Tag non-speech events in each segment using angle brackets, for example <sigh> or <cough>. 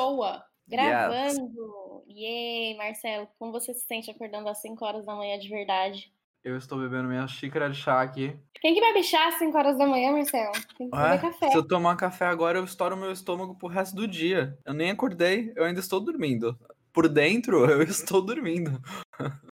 pessoa gravando. Yes. Yay, Marcelo, como você se sente acordando às 5 horas da manhã de verdade? Eu estou bebendo minha xícara de chá aqui. Quem que bebe chá às 5 horas da manhã, Marcelo? Tem que beber café. Se eu tomar café agora, eu estouro meu estômago pro resto do dia. Eu nem acordei, eu ainda estou dormindo. Por dentro, <laughs> eu estou dormindo.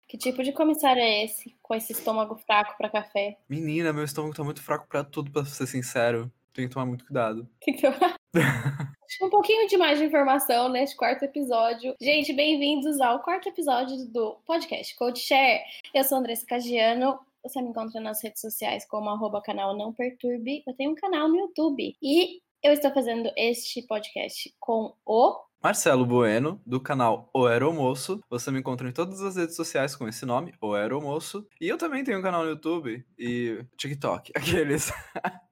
Que tipo de comissário é esse, com esse estômago fraco para café? Menina, meu estômago tá muito fraco para tudo, para ser sincero. Tem que tomar muito cuidado. Tem que tomar. <laughs> um pouquinho de mais de informação neste quarto episódio. Gente, bem-vindos ao quarto episódio do podcast Code Share. Eu sou Andressa Cagiano. Você me encontra nas redes sociais como arroba canal Não Perturbe. Eu tenho um canal no YouTube. E eu estou fazendo este podcast com o Marcelo Bueno, do canal O Aeromoço. Você me encontra em todas as redes sociais com esse nome, O Aeromoço. E eu também tenho um canal no YouTube e TikTok, <laughs> aqueles.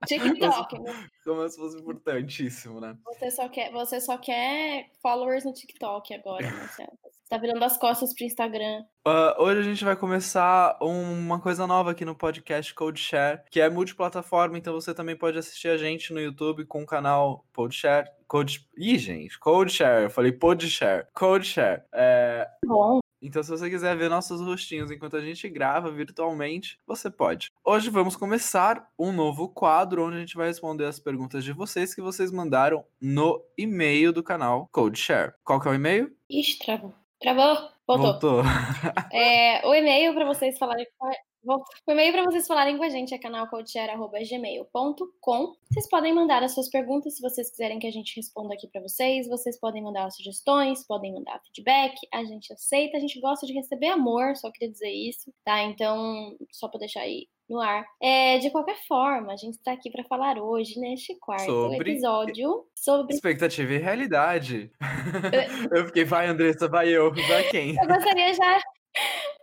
TikTok, né? <laughs> Como se fosse importantíssimo, né? Você só quer, você só quer followers no TikTok agora, Marcelo. Tá virando as costas pro Instagram. Uh, hoje a gente vai começar uma coisa nova aqui no podcast Code Share, que é multiplataforma, então você também pode assistir a gente no YouTube com o canal Podshare Code. Ih, gente, Code Share. Eu falei Podshare. Code Share. É... Bom. Então, se você quiser ver nossos rostinhos enquanto a gente grava virtualmente, você pode. Hoje vamos começar um novo quadro onde a gente vai responder as perguntas de vocês que vocês mandaram no e-mail do canal CodeShare. Qual que é o e-mail? Ixi, travou. Travou? Voltou. Voltou. é, o e-mail para vocês falarem o e-mail para vocês falarem com a gente é canalcoachshare.gmail.com. Vocês podem mandar as suas perguntas se vocês quiserem que a gente responda aqui para vocês. Vocês podem mandar sugestões, podem mandar feedback. A gente aceita, a gente gosta de receber amor, só queria dizer isso, tá? Então, só para deixar aí no ar. É, de qualquer forma, a gente está aqui para falar hoje, neste quarto sobre... episódio, sobre. Expectativa e realidade. eu <laughs> fiquei, vai, Andressa, vai eu, vai quem? Eu gostaria já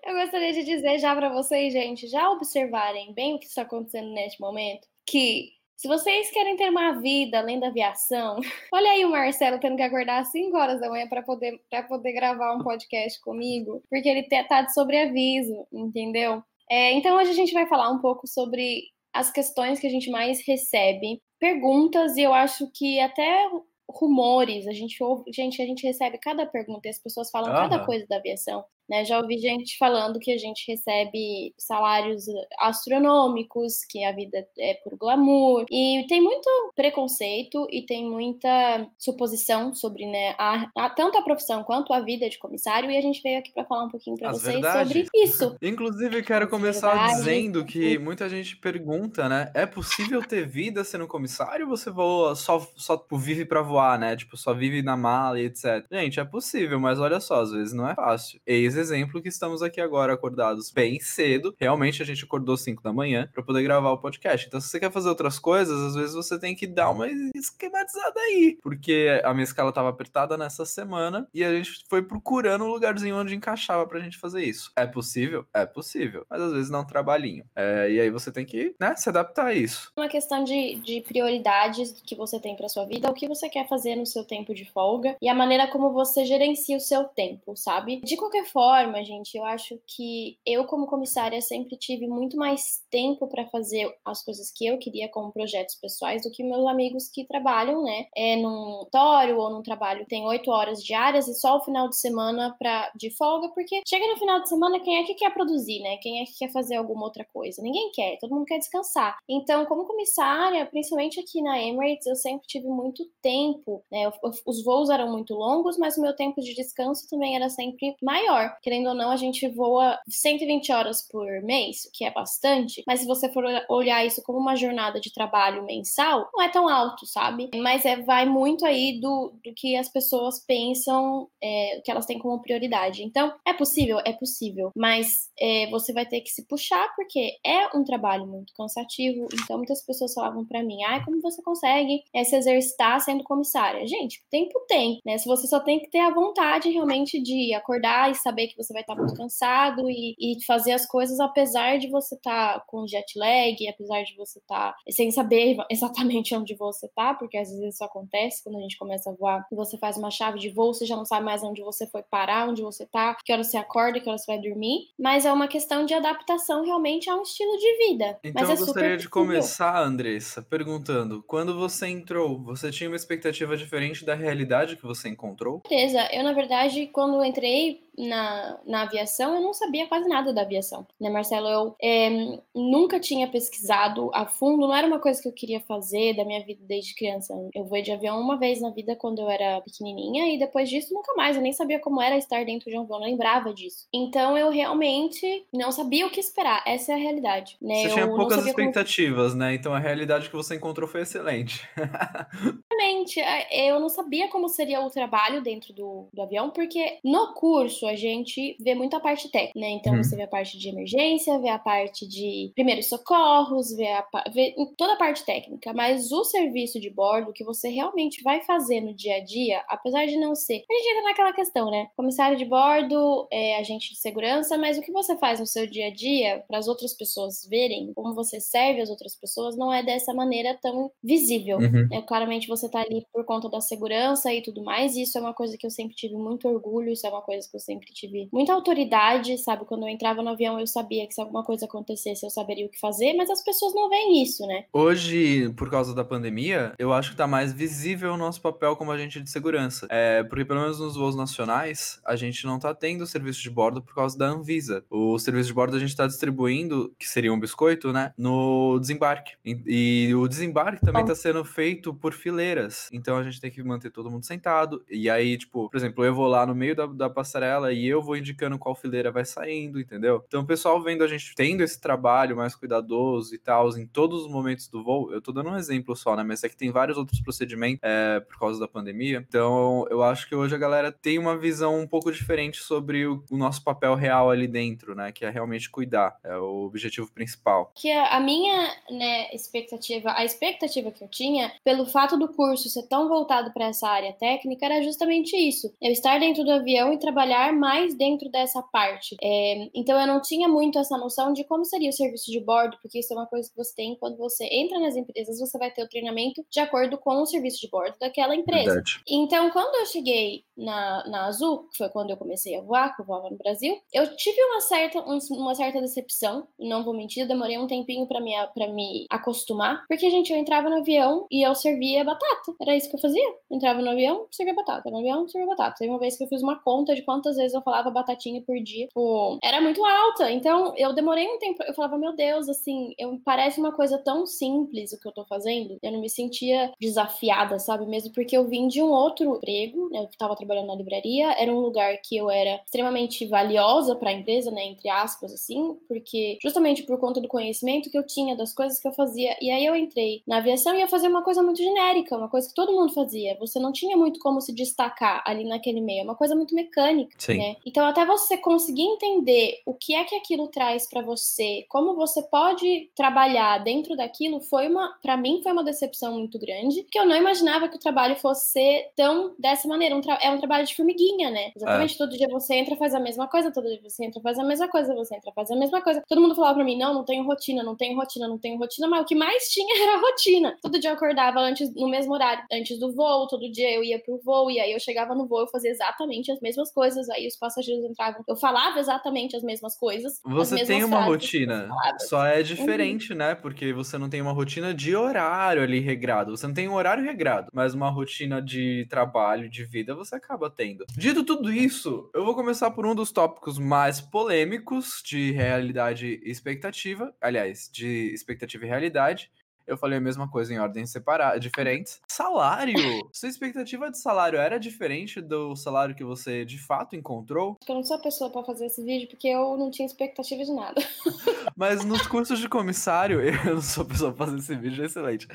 eu gostaria de dizer já para vocês, gente, já observarem bem o que está acontecendo neste momento, que se vocês querem ter uma vida além da aviação, <laughs> olha aí o Marcelo tendo que acordar às 5 horas da manhã para poder, poder gravar um podcast comigo, porque ele tá de sobreaviso, entendeu? É, então hoje a gente vai falar um pouco sobre as questões que a gente mais recebe, perguntas, e eu acho que até rumores, a gente ouve, gente, a gente recebe cada pergunta e as pessoas falam uhum. cada coisa da aviação. Né? Já ouvi gente falando que a gente recebe salários astronômicos, que a vida é por glamour. E tem muito preconceito e tem muita suposição sobre né, a, a, tanto a profissão quanto a vida de comissário. E a gente veio aqui para falar um pouquinho para vocês verdades. sobre isso. <laughs> Inclusive, quero começar verdades. dizendo que muita gente pergunta, né? É possível ter vida sendo comissário ou você voa só, só tipo, vive para voar, né? Tipo, só vive na mala e etc. Gente, é possível, mas olha só, às vezes não é fácil. Eis exemplo que estamos aqui agora acordados bem cedo. Realmente a gente acordou 5 da manhã para poder gravar o podcast. Então, se você quer fazer outras coisas, às vezes você tem que dar uma esquematizada aí. Porque a minha escala estava apertada nessa semana e a gente foi procurando um lugarzinho onde encaixava pra gente fazer isso. É possível? É possível. Mas às vezes não um trabalhinho. É, e aí você tem que, né, se adaptar a isso. Uma questão de, de prioridades que você tem pra sua vida, o que você quer fazer no seu tempo de folga e a maneira como você gerencia o seu tempo, sabe? De qualquer forma, forma, gente, eu acho que eu, como comissária, sempre tive muito mais tempo para fazer as coisas que eu queria como projetos pessoais do que meus amigos que trabalham, né, é num tório ou num trabalho tem oito horas diárias e só o final de semana pra, de folga, porque chega no final de semana, quem é que quer produzir, né? Quem é que quer fazer alguma outra coisa? Ninguém quer, todo mundo quer descansar. Então, como comissária, principalmente aqui na Emirates, eu sempre tive muito tempo, né? Os voos eram muito longos, mas o meu tempo de descanso também era sempre maior querendo ou não, a gente voa 120 horas por mês, que é bastante, mas se você for olhar isso como uma jornada de trabalho mensal, não é tão alto, sabe? Mas é, vai muito aí do, do que as pessoas pensam é, que elas têm como prioridade. Então, é possível? É possível, mas é, você vai ter que se puxar porque é um trabalho muito cansativo. Então, muitas pessoas falavam para mim: ah, como você consegue é, se exercitar sendo comissária? Gente, tempo tem, né? Se você só tem que ter a vontade realmente de acordar e saber que você vai estar muito cansado e, e fazer as coisas apesar de você estar com jet lag, apesar de você estar sem saber <laughs> exatamente onde você tá, porque às vezes isso acontece quando a gente começa a voar, você faz uma chave de voo, você já não sabe mais onde você foi parar, onde você tá, que hora você acorda, que hora você vai dormir, mas é uma questão de adaptação realmente a um estilo de vida. Então mas é eu gostaria de começar, Andressa, perguntando, quando você entrou, você tinha uma expectativa diferente da realidade que você encontrou? Certeza, eu na verdade, quando entrei na, na aviação, eu não sabia quase nada da aviação, né, Marcelo? Eu é, nunca tinha pesquisado a fundo, não era uma coisa que eu queria fazer da minha vida desde criança. Eu voei de avião uma vez na vida quando eu era pequenininha e depois disso nunca mais. Eu nem sabia como era estar dentro de um avião, não lembrava disso. Então eu realmente não sabia o que esperar. Essa é a realidade. Né? Você eu tinha poucas expectativas, como... né? Então a realidade que você encontrou foi excelente. <laughs> Realmente, é, eu não sabia como seria o trabalho dentro do, do avião, porque no curso a gente vê muita parte técnica, né? Então uhum. você vê a parte de emergência, vê a parte de primeiros socorros, vê, a, vê toda a parte técnica, mas o serviço de bordo que você realmente vai fazer no dia a dia, apesar de não ser. A gente entra naquela questão, né? Comissário de bordo, é, agente de segurança, mas o que você faz no seu dia a dia para as outras pessoas verem, como você serve as outras pessoas, não é dessa maneira tão visível. Uhum. É, claramente você tá ali por conta da segurança e tudo mais, e isso é uma coisa que eu sempre tive muito orgulho, isso é uma coisa que eu sempre tive muita autoridade, sabe? Quando eu entrava no avião, eu sabia que se alguma coisa acontecesse, eu saberia o que fazer, mas as pessoas não veem isso, né? Hoje, por causa da pandemia, eu acho que tá mais visível o nosso papel como agente de segurança. É, porque pelo menos nos voos nacionais, a gente não tá tendo serviço de bordo por causa da Anvisa. O serviço de bordo a gente tá distribuindo, que seria um biscoito, né? No desembarque. E, e o desembarque também tá sendo feito por fileiras. Então a gente tem que manter todo mundo sentado. E aí, tipo, por exemplo, eu vou lá no meio da, da passarela e eu vou indicando qual fileira vai saindo, entendeu? Então o pessoal vendo a gente tendo esse trabalho mais cuidadoso e tal, em todos os momentos do voo, eu tô dando um exemplo só, né? Mas é que tem vários outros procedimentos é, por causa da pandemia. Então eu acho que hoje a galera tem uma visão um pouco diferente sobre o, o nosso papel real ali dentro, né? Que é realmente cuidar. É o objetivo principal. Que a minha né, expectativa, a expectativa que eu tinha, pelo fato do curso ser tão voltado para essa área técnica, era justamente isso. Eu estar dentro do avião e trabalhar mais dentro dessa parte. É, então eu não tinha muito essa noção de como seria o serviço de bordo, porque isso é uma coisa que você tem quando você entra nas empresas, você vai ter o treinamento de acordo com o serviço de bordo daquela empresa. Verdade. Então, quando eu cheguei na, na Azul, que foi quando eu comecei a voar, que eu voava no Brasil, eu tive uma certa, uma certa decepção, não vou mentir, eu demorei um tempinho para me, pra me acostumar, porque, gente, eu entrava no avião e eu servia batata. Era isso que eu fazia. Entrava no avião, servia batata. No avião, servia batata. Teve uma vez que eu fiz uma conta de quantas vezes eu falava batatinha por dia. Tipo, era muito alta. Então, eu demorei um tempo. Eu falava, meu Deus, assim, eu, parece uma coisa tão simples o que eu tô fazendo. Eu não me sentia desafiada, sabe? Mesmo porque eu vim de um outro emprego. Né? Eu tava trabalhando na livraria. Era um lugar que eu era extremamente valiosa para a empresa, né? Entre aspas, assim. Porque, justamente por conta do conhecimento que eu tinha das coisas que eu fazia. E aí eu entrei na aviação e ia fazer uma coisa muito genérica, uma coisa que todo mundo fazia. Você não tinha muito como se destacar ali naquele meio. É uma coisa muito mecânica, Sim. né? Então, até você conseguir entender o que é que aquilo traz para você, como você pode trabalhar dentro daquilo, foi uma, para mim, foi uma decepção muito grande, porque eu não imaginava que o trabalho fosse ser tão dessa maneira. Um é um trabalho de formiguinha, né? Exatamente. É. Todo dia você entra, faz a mesma coisa, todo dia você entra, faz a mesma coisa, você entra, faz a mesma coisa. Todo mundo falava pra mim: não, não tenho rotina, não tenho rotina, não tenho rotina, mas o que mais tinha <laughs> era rotina. Todo dia eu acordava antes, no mesmo horário, antes do voo, todo dia eu ia pro voo, e aí eu chegava no voo, eu fazia exatamente as mesmas coisas, aí os passageiros entravam, eu falava exatamente as mesmas coisas. Você tem uma rotina, só é diferente, uhum. né? Porque você não tem uma rotina de horário ali regrado. Você não tem um horário regrado, mas uma rotina de trabalho, de vida, você acaba tendo. Dito tudo isso, eu vou começar por um dos tópicos mais polêmicos de realidade e expectativa. Aliás, de expectativa e realidade, eu falei a mesma coisa em ordens separadas, diferentes. Salário! Sua expectativa de salário era diferente do salário que você de fato encontrou? Eu não sou a pessoa para fazer esse vídeo porque eu não tinha expectativa de nada. <laughs> Mas nos cursos de comissário, <laughs> eu não sou a pessoa pra fazer esse vídeo, é excelente.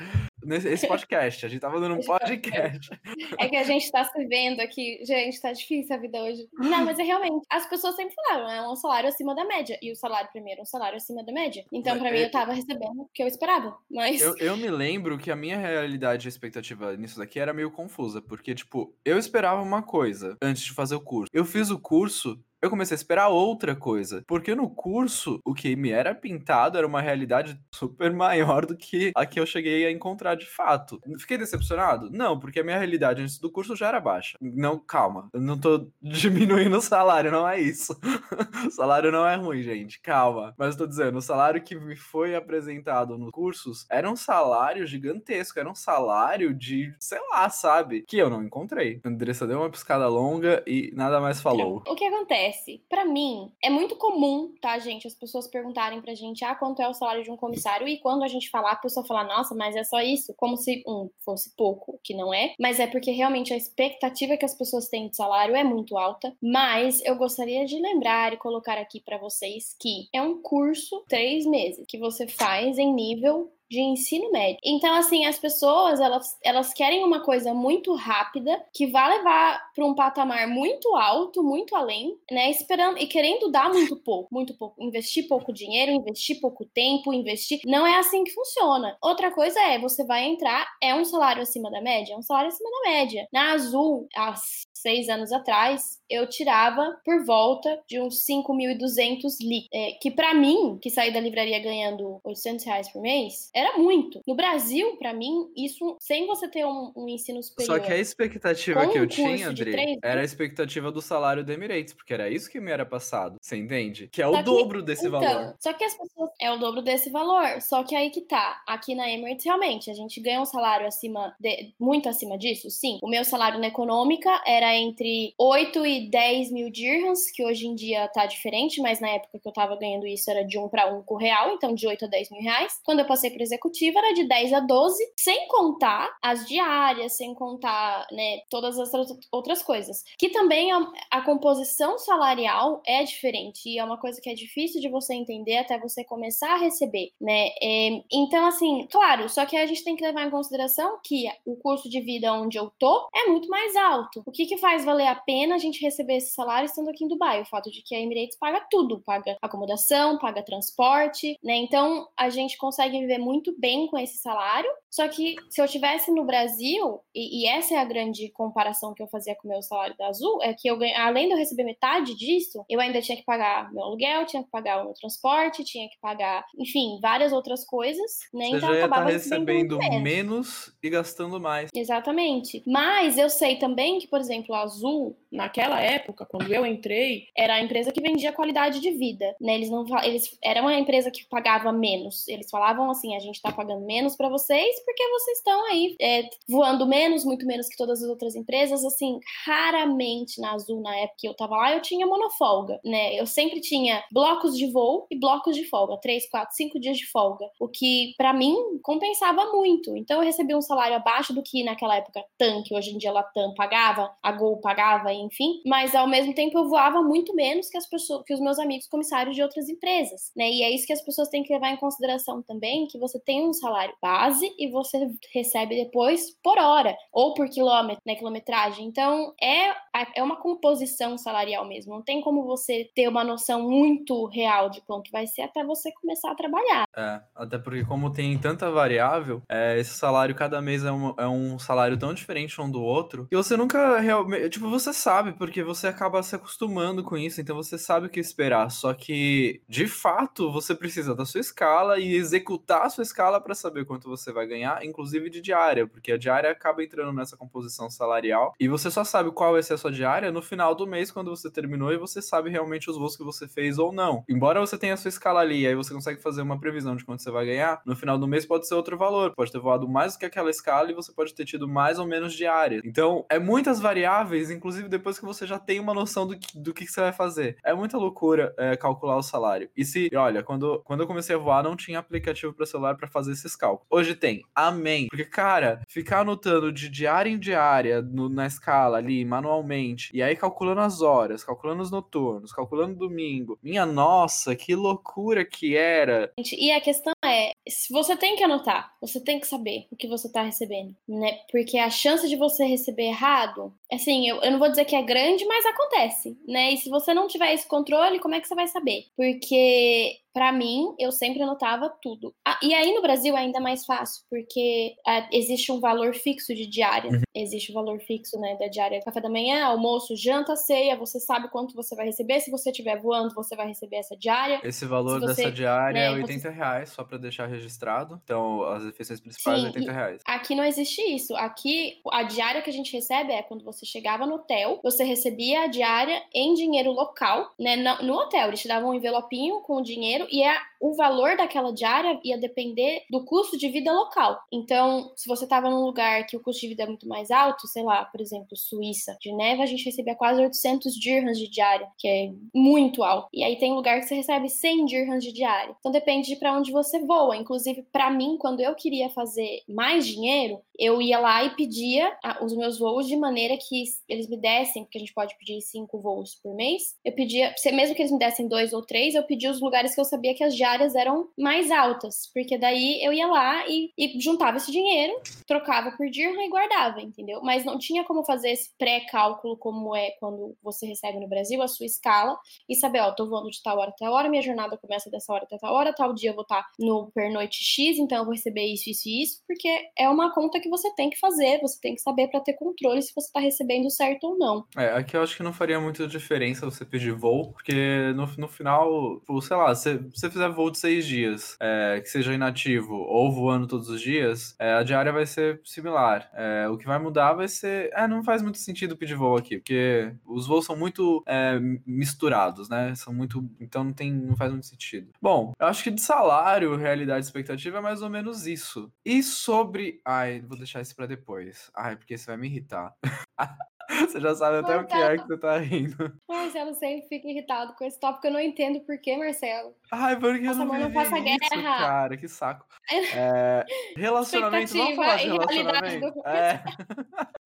Nesse podcast, a gente tava dando um podcast. É que a gente tá se vendo aqui, gente, tá difícil a vida hoje. Não, mas é realmente, as pessoas sempre falaram, é um salário acima da média. E o salário primeiro é um salário acima da média. Então, para é... mim, eu tava recebendo o que eu esperava. Mas eu, eu me lembro que a minha realidade e expectativa nisso daqui era meio confusa, porque, tipo, eu esperava uma coisa antes de fazer o curso. Eu fiz o curso eu comecei a esperar outra coisa. Porque no curso, o que me era pintado era uma realidade super maior do que a que eu cheguei a encontrar de fato. Fiquei decepcionado? Não, porque a minha realidade antes do curso já era baixa. Não, calma. Eu não tô <laughs> diminuindo o salário, não é isso. <laughs> o salário não é ruim, gente. Calma. Mas eu tô dizendo, o salário que me foi apresentado nos cursos era um salário gigantesco. Era um salário de, sei lá, sabe? Que eu não encontrei. A Andressa deu uma piscada longa e nada mais falou. O que acontece? Para mim, é muito comum, tá, gente, as pessoas perguntarem pra gente, ah, quanto é o salário de um comissário? E quando a gente falar, a pessoa falar, nossa, mas é só isso? Como se, um, fosse pouco, que não é. Mas é porque realmente a expectativa que as pessoas têm de salário é muito alta. Mas eu gostaria de lembrar e colocar aqui para vocês que é um curso três meses que você faz em nível de ensino médio. Então, assim, as pessoas, elas, elas querem uma coisa muito rápida, que vai levar para um patamar muito alto, muito além, né? Esperando e querendo dar muito pouco, muito pouco. Investir pouco dinheiro, investir pouco tempo, investir. Não é assim que funciona. Outra coisa é, você vai entrar, é um salário acima da média? É um salário acima da média. Na Azul, há seis anos atrás, eu tirava por volta de uns 5.200 li, é, que para mim, que saí da livraria ganhando 800 reais por mês, era muito. No Brasil, para mim, isso sem você ter um, um ensino superior. Só que a expectativa que eu tinha, André, era a expectativa do salário do Emirates, porque era isso que me era passado. Você entende? Que é o dobro desse então, valor. Só que as pessoas. É o dobro desse valor. Só que aí que tá. Aqui na Emirates, realmente, a gente ganha um salário acima. De, muito acima disso, sim. O meu salário na econômica era entre 8 e 10 mil dirhams, que hoje em dia tá diferente, mas na época que eu tava ganhando isso era de 1 para 1 com real, então de 8 a 10 mil reais. Quando eu passei para executiva era de 10 a 12, sem contar as diárias, sem contar, né, todas as outras coisas. Que também a, a composição salarial é diferente e é uma coisa que é difícil de você entender até você começar a receber, né? É, então, assim, claro, só que a gente tem que levar em consideração que o custo de vida onde eu tô é muito mais alto. O que que faz valer a pena a gente receber esse salário estando aqui em Dubai? O fato de que a Emirates paga tudo, paga acomodação, paga transporte, né? Então, a gente consegue viver muito bem com esse salário. Só que se eu tivesse no Brasil, e, e essa é a grande comparação que eu fazia com o meu salário da Azul, é que eu além de eu receber metade disso, eu ainda tinha que pagar meu aluguel, tinha que pagar o meu transporte, tinha que pagar, enfim, várias outras coisas, né? Você então já ia estar tá recebendo menos. menos e gastando mais. Exatamente. Mas eu sei também que, por exemplo, a Azul, naquela época, quando eu entrei, era a empresa que vendia qualidade de vida, né? Eles não eles era uma empresa que pagava menos. Eles falavam assim, a gente tá pagando menos para vocês porque vocês estão aí é, voando menos, muito menos que todas as outras empresas, assim, raramente na Azul, na época que eu tava lá, eu tinha monofolga, né? Eu sempre tinha blocos de voo e blocos de folga, três, quatro, cinco dias de folga, o que para mim compensava muito. Então eu recebi um salário abaixo do que naquela época TAM, que hoje em dia Latam pagava, a Gol pagava, enfim, mas ao mesmo tempo eu voava muito menos que as pessoas, que os meus amigos comissários de outras empresas, né? E é isso que as pessoas têm que levar em consideração também, que você tem um salário base e você recebe depois por hora ou por quilômetro, né, quilometragem. Então é é uma composição salarial mesmo. Não tem como você ter uma noção muito real de quanto vai ser até você começar a trabalhar. É, até porque como tem tanta variável, é, esse salário cada mês é um, é um salário tão diferente um do outro, que você nunca realmente, tipo, você sabe, porque você acaba se acostumando com isso, então você sabe o que esperar. Só que, de fato, você precisa da sua escala e executar a sua escala para saber quanto você vai ganhar, inclusive de diária, porque a diária acaba entrando nessa composição salarial e você só sabe qual vai ser a sua diária no final do mês, quando você terminou, e você sabe realmente os voos que você fez ou não. Embora você tenha a sua escala ali, aí você consegue fazer uma previsão de quanto você vai ganhar, no final do mês pode ser outro valor, pode ter voado mais do que aquela escala e você pode ter tido mais ou menos diária. Então, é muitas variáveis, inclusive depois que você já tem uma noção do que, do que você vai fazer. É muita loucura é, calcular o salário. E se, olha, quando, quando eu comecei a voar, não tinha aplicativo para celular para fazer esses cálculos. Hoje tem. Amém. Porque, cara, ficar anotando de diária em diária no, na escala ali, manualmente, e aí calculando as horas, calculando os noturnos, calculando domingo. Minha nossa, que loucura que era. E a questão é, você tem que anotar, você tem que saber o que você tá recebendo, né? Porque a chance de você receber errado, assim, eu, eu não vou dizer que é grande, mas acontece, né? E se você não tiver esse controle, como é que você vai saber? Porque para mim, eu sempre anotava tudo. Ah, e aí no Brasil é ainda mais fácil, porque ah, existe um valor fixo de diária. Uhum. Existe o um valor fixo, né, da diária. Café da manhã, almoço, janta, ceia, você sabe quanto você vai receber. Se você estiver voando, você vai receber essa diária. Esse valor você, dessa diária né, é 80 você... reais, só para deixar registrado. Então, as refeições principais Sim, 80 reais. Aqui não existe isso. Aqui, a diária que a gente recebe é quando você chegava no hotel, você recebia a diária em dinheiro local, né, no hotel. Eles te davam um envelopinho com o dinheiro e é o valor daquela diária ia depender do custo de vida local. Então, se você estava num lugar que o custo de vida é muito mais alto, sei lá, por exemplo, Suíça, Geneva, a gente recebia quase 800 dirhams de diária, que é muito alto. E aí tem lugar que você recebe 100 dirhams de diária. Então depende de para onde você voa. Inclusive, para mim, quando eu queria fazer mais dinheiro, eu ia lá e pedia os meus voos de maneira que eles me dessem, porque a gente pode pedir cinco voos por mês. Eu pedia, mesmo que eles me dessem dois ou três, eu pedia os lugares que eu sabia que as diárias eram mais altas, porque daí eu ia lá e, e juntava esse dinheiro, trocava por dirham e guardava, entendeu? Mas não tinha como fazer esse pré-cálculo como é quando você recebe no Brasil a sua escala e saber, ó, tô voando de tal hora até hora, minha jornada começa dessa hora até tal hora, tal dia eu vou estar no pernoite X, então eu vou receber isso, isso e isso, porque é uma conta que você tem que fazer, você tem que saber para ter controle se você está recebendo certo ou não. É, aqui eu acho que não faria muita diferença você pedir voo, porque no, no final, sei lá, se você fizer voo de seis dias, é, que seja inativo ou voando todos os dias, é, a diária vai ser similar. É, o que vai mudar vai ser. É, não faz muito sentido pedir voo aqui, porque os voos são muito é, misturados, né? São muito. Então não, tem, não faz muito sentido. Bom, eu acho que de salário, realidade expectativa é mais ou menos isso. E sobre. Ai, vou deixar isso pra depois. Ai, porque isso vai me irritar. <laughs> Você já sabe até o que é que você tá rindo. Marcelo sempre fica irritado com esse tópico. Eu não entendo por que, Marcelo. Ai, porque eu não não passa isso, guerra. cara. Que saco. <laughs> É, relacionamento, vamos falar de relacionamento? É. <laughs> <laughs>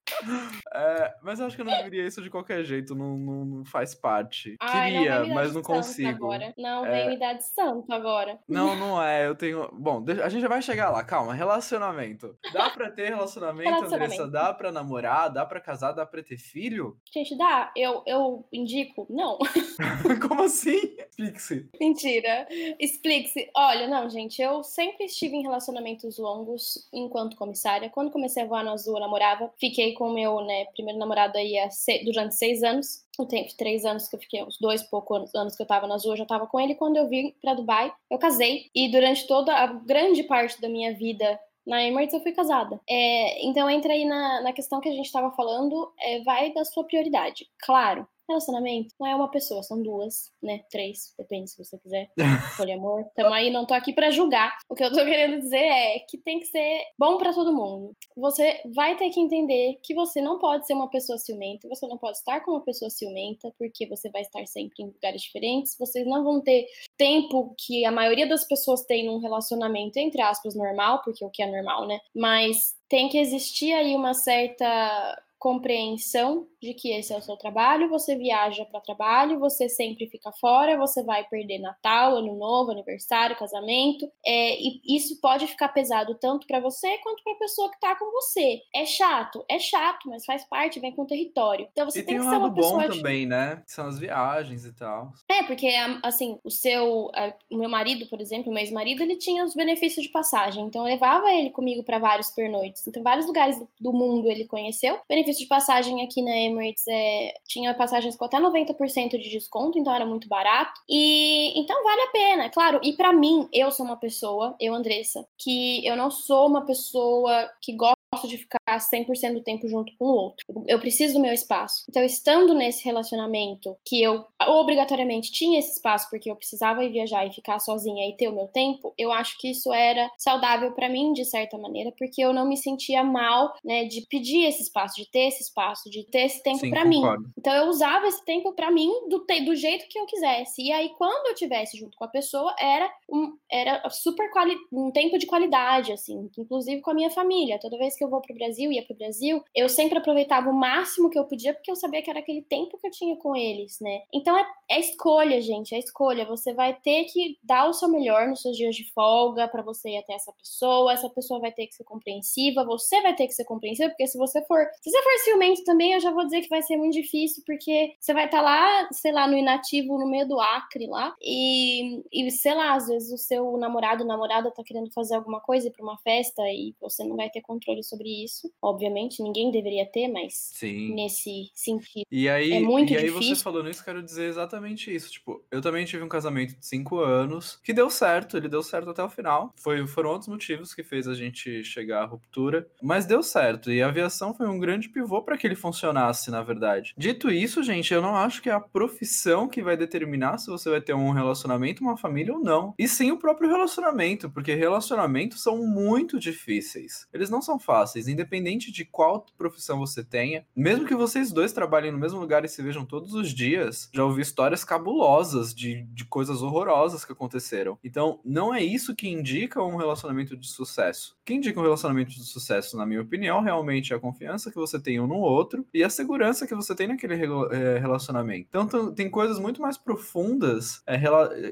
É, mas eu acho que eu não viria isso de qualquer jeito, não, não, não faz parte. Ai, Queria, não mas não consigo. Agora. Não, é... vem me dar de santo agora. Não, não é. Eu tenho. Bom, a gente já vai chegar lá, calma. Relacionamento. Dá pra ter relacionamento, relacionamento. Andressa? Dá pra namorar? Dá pra casar? Dá pra ter filho? Gente, dá. Eu, eu indico? Não. <laughs> Como assim? Explique-se. Mentira. Explique-se. Olha, não, gente, eu sempre estive em relacionamentos longos enquanto comissária. Quando comecei a voar no azul, eu namorava. Fiquei com o meu né, primeiro namorado aí durante seis anos. O tempo de três anos que eu fiquei, uns dois poucos anos que eu tava na Azul, eu já tava com ele. Quando eu vim para Dubai, eu casei. E durante toda a grande parte da minha vida na Emirates eu fui casada. É, então entra aí na, na questão que a gente estava falando, é, vai da sua prioridade. Claro, Relacionamento não é uma pessoa, são duas, né? Três, depende se você quiser. <laughs> Poliamor. Então aí não tô aqui para julgar. O que eu tô querendo dizer é que tem que ser bom para todo mundo. Você vai ter que entender que você não pode ser uma pessoa ciumenta, você não pode estar com uma pessoa ciumenta, porque você vai estar sempre em lugares diferentes, vocês não vão ter tempo que a maioria das pessoas tem num relacionamento, entre aspas, normal, porque o que é normal, né? Mas tem que existir aí uma certa compreensão de que esse é o seu trabalho, você viaja para trabalho, você sempre fica fora, você vai perder Natal, Ano Novo, aniversário, casamento, é, e isso pode ficar pesado tanto para você quanto para a pessoa que está com você. É chato, é chato, mas faz parte, vem com o território. Então você e tem, tem que ser uma pessoa bom também, né? São as viagens e tal. É, porque assim, o seu, o meu marido, por exemplo, o meu ex-marido, ele tinha os benefícios de passagem, então eu levava ele comigo para vários pernoites. Então vários lugares do mundo ele conheceu. Benefício de passagem aqui na Emirates é, tinha passagens com até 90% de desconto, então era muito barato. E então vale a pena, claro. E para mim, eu sou uma pessoa, eu, Andressa, que eu não sou uma pessoa que gosta gosto de ficar 100% do tempo junto com o outro. Eu preciso do meu espaço. Então, estando nesse relacionamento que eu obrigatoriamente tinha esse espaço porque eu precisava ir viajar e ficar sozinha e ter o meu tempo, eu acho que isso era saudável para mim de certa maneira, porque eu não me sentia mal, né, de pedir esse espaço, de ter esse espaço, de ter esse tempo para mim. Então, eu usava esse tempo para mim do, do jeito que eu quisesse. E aí, quando eu tivesse junto com a pessoa, era um era super quali um tempo de qualidade, assim, inclusive com a minha família. Toda vez que eu vou pro Brasil, ia pro Brasil, eu sempre aproveitava o máximo que eu podia, porque eu sabia que era aquele tempo que eu tinha com eles, né? Então Então é, é escolha, gente, é escolha. Você vai ter que dar o seu melhor nos seus dias de folga para você ir até essa pessoa. Essa pessoa vai ter que ser compreensiva, você vai ter que ser compreensiva, porque se você for, se você for ciumento também, eu já vou dizer que vai ser muito difícil, porque você vai estar tá lá, sei lá, no inativo, no meio do Acre lá, e, e sei lá, às vezes o seu namorado, namorada tá querendo fazer alguma coisa para uma festa e você não vai ter controle sobre isso. Obviamente, ninguém deveria ter, mas Sim. nesse sentido. E aí, é muito e aí difícil. você falando isso, quero dizer exatamente isso. Tipo, eu também tive um casamento de cinco anos que deu certo, ele deu certo até o final. Foi, foram outros motivos que fez a gente chegar à ruptura, mas deu certo. E a aviação foi um grande pivô para que ele funcionasse, na verdade. Dito isso, gente, eu não acho que é a profissão que vai determinar se você vai ter um relacionamento, uma família ou não. E sim o próprio relacionamento, porque relacionamentos são muito difíceis. Eles não são fáceis, independente de qual profissão você tenha. Mesmo que vocês dois trabalhem no mesmo lugar e se vejam todos os dias, já ouvi histórias cabulosas de, de coisas horrorosas que aconteceram. Então, não é isso que indica um relacionamento de sucesso. Que indica um relacionamento de sucesso, na minha opinião, realmente é a confiança que você tem um no outro e a segurança que você tem naquele é, relacionamento. Então, tem coisas muito mais profundas é,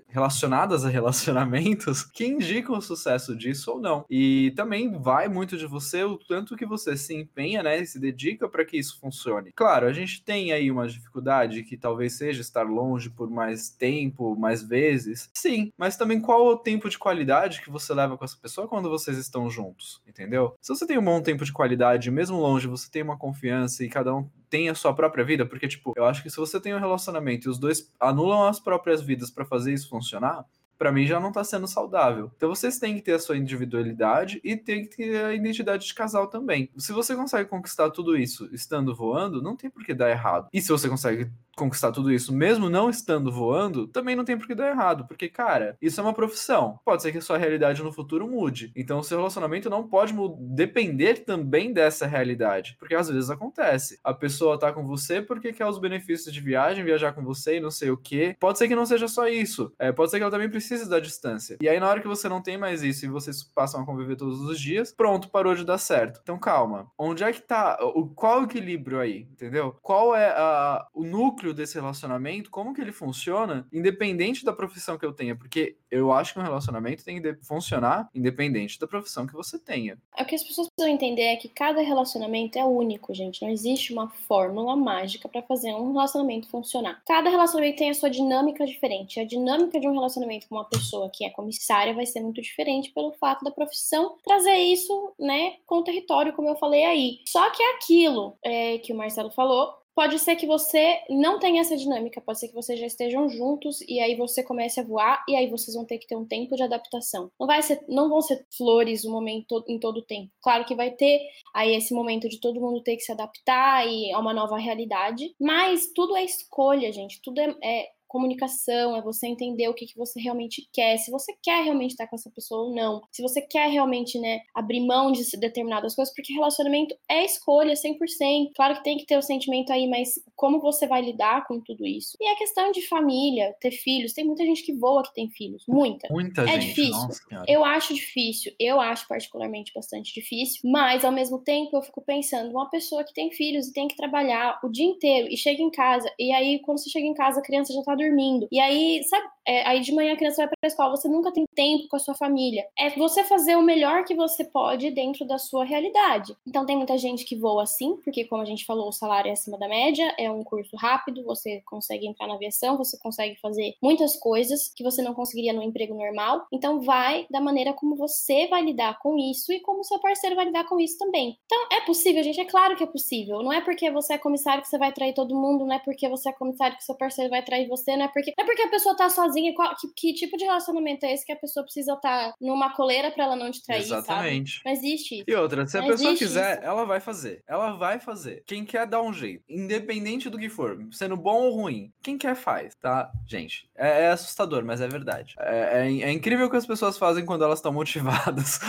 relacionadas a <laughs> relacionamentos que indicam o sucesso disso ou não. E também vai muito de você o tanto que você se empenha, né, e se dedica para que isso funcione. Claro, a gente tem aí uma dificuldade que talvez seja estar longe por mais tempo, mais vezes. Sim, mas também qual o tempo de qualidade que você leva com essa pessoa quando vocês estão juntos, entendeu? Se você tem um bom tempo de qualidade, mesmo longe, você tem uma confiança e cada um tem a sua própria vida, porque tipo, eu acho que se você tem um relacionamento e os dois anulam as próprias vidas para fazer isso funcionar, para mim já não tá sendo saudável. Então vocês têm que ter a sua individualidade e tem que ter a identidade de casal também. Se você consegue conquistar tudo isso estando voando, não tem por que dar errado. E se você consegue conquistar tudo isso, mesmo não estando voando, também não tem por que dar errado, porque, cara, isso é uma profissão. Pode ser que a sua realidade no futuro mude. Então, o seu relacionamento não pode depender também dessa realidade, porque às vezes acontece. A pessoa tá com você porque quer os benefícios de viagem, viajar com você e não sei o que. Pode ser que não seja só isso. É, pode ser que ela também precise da distância. E aí, na hora que você não tem mais isso e vocês passam a conviver todos os dias, pronto, parou de dar certo. Então, calma. Onde é que tá? O, qual o equilíbrio aí? Entendeu? Qual é a, o núcleo núcleo desse relacionamento, como que ele funciona, independente da profissão que eu tenha, porque eu acho que um relacionamento tem que funcionar independente da profissão que você tenha. É o que as pessoas precisam entender é que cada relacionamento é único, gente. Não existe uma fórmula mágica para fazer um relacionamento funcionar. Cada relacionamento tem a sua dinâmica diferente. A dinâmica de um relacionamento com uma pessoa que é comissária vai ser muito diferente pelo fato da profissão trazer isso, né, com o território, como eu falei aí. Só que é aquilo é, que o Marcelo falou, Pode ser que você não tenha essa dinâmica, pode ser que vocês já estejam juntos e aí você comece a voar e aí vocês vão ter que ter um tempo de adaptação. Não vai ser, não vão ser flores o momento em todo o tempo. Claro que vai ter aí esse momento de todo mundo ter que se adaptar e a uma nova realidade, mas tudo é escolha, gente. Tudo é, é comunicação, é você entender o que, que você realmente quer, se você quer realmente estar com essa pessoa ou não, se você quer realmente, né, abrir mão de determinadas coisas, porque relacionamento é escolha 100%. Claro que tem que ter o sentimento aí, mas como você vai lidar com tudo isso? E a questão de família, ter filhos, tem muita gente que voa que tem filhos, muita. Muita é gente. difícil. Eu acho difícil, eu acho particularmente bastante difícil, mas ao mesmo tempo eu fico pensando, uma pessoa que tem filhos e tem que trabalhar o dia inteiro e chega em casa, e aí quando você chega em casa a criança já tá dormindo dormindo. E aí, sabe, é, aí de manhã a criança vai para a escola, você nunca tem tempo com a sua família. É você fazer o melhor que você pode dentro da sua realidade. Então tem muita gente que voa assim, porque como a gente falou, o salário é acima da média, é um curso rápido, você consegue entrar na aviação, você consegue fazer muitas coisas que você não conseguiria no emprego normal. Então vai da maneira como você vai lidar com isso e como seu parceiro vai lidar com isso também. Então é possível, gente, é claro que é possível. Não é porque você é comissário que você vai trair todo mundo, não é porque você é comissário que seu parceiro vai trair você, não é porque, não é porque a pessoa tá sozinha. Qual, que, que, tipo de relacionamento é esse que a pessoa precisa estar tá numa coleira para ela não te trair? Exatamente. Sabe? Não existe isso. E outra, se a pessoa quiser, isso. ela vai fazer. Ela vai fazer. Quem quer dar um jeito, independente do que for, sendo bom ou ruim, quem quer faz, tá? Gente, é, é assustador, mas é verdade. É, é, é incrível o que as pessoas fazem quando elas estão <laughs> motivadas.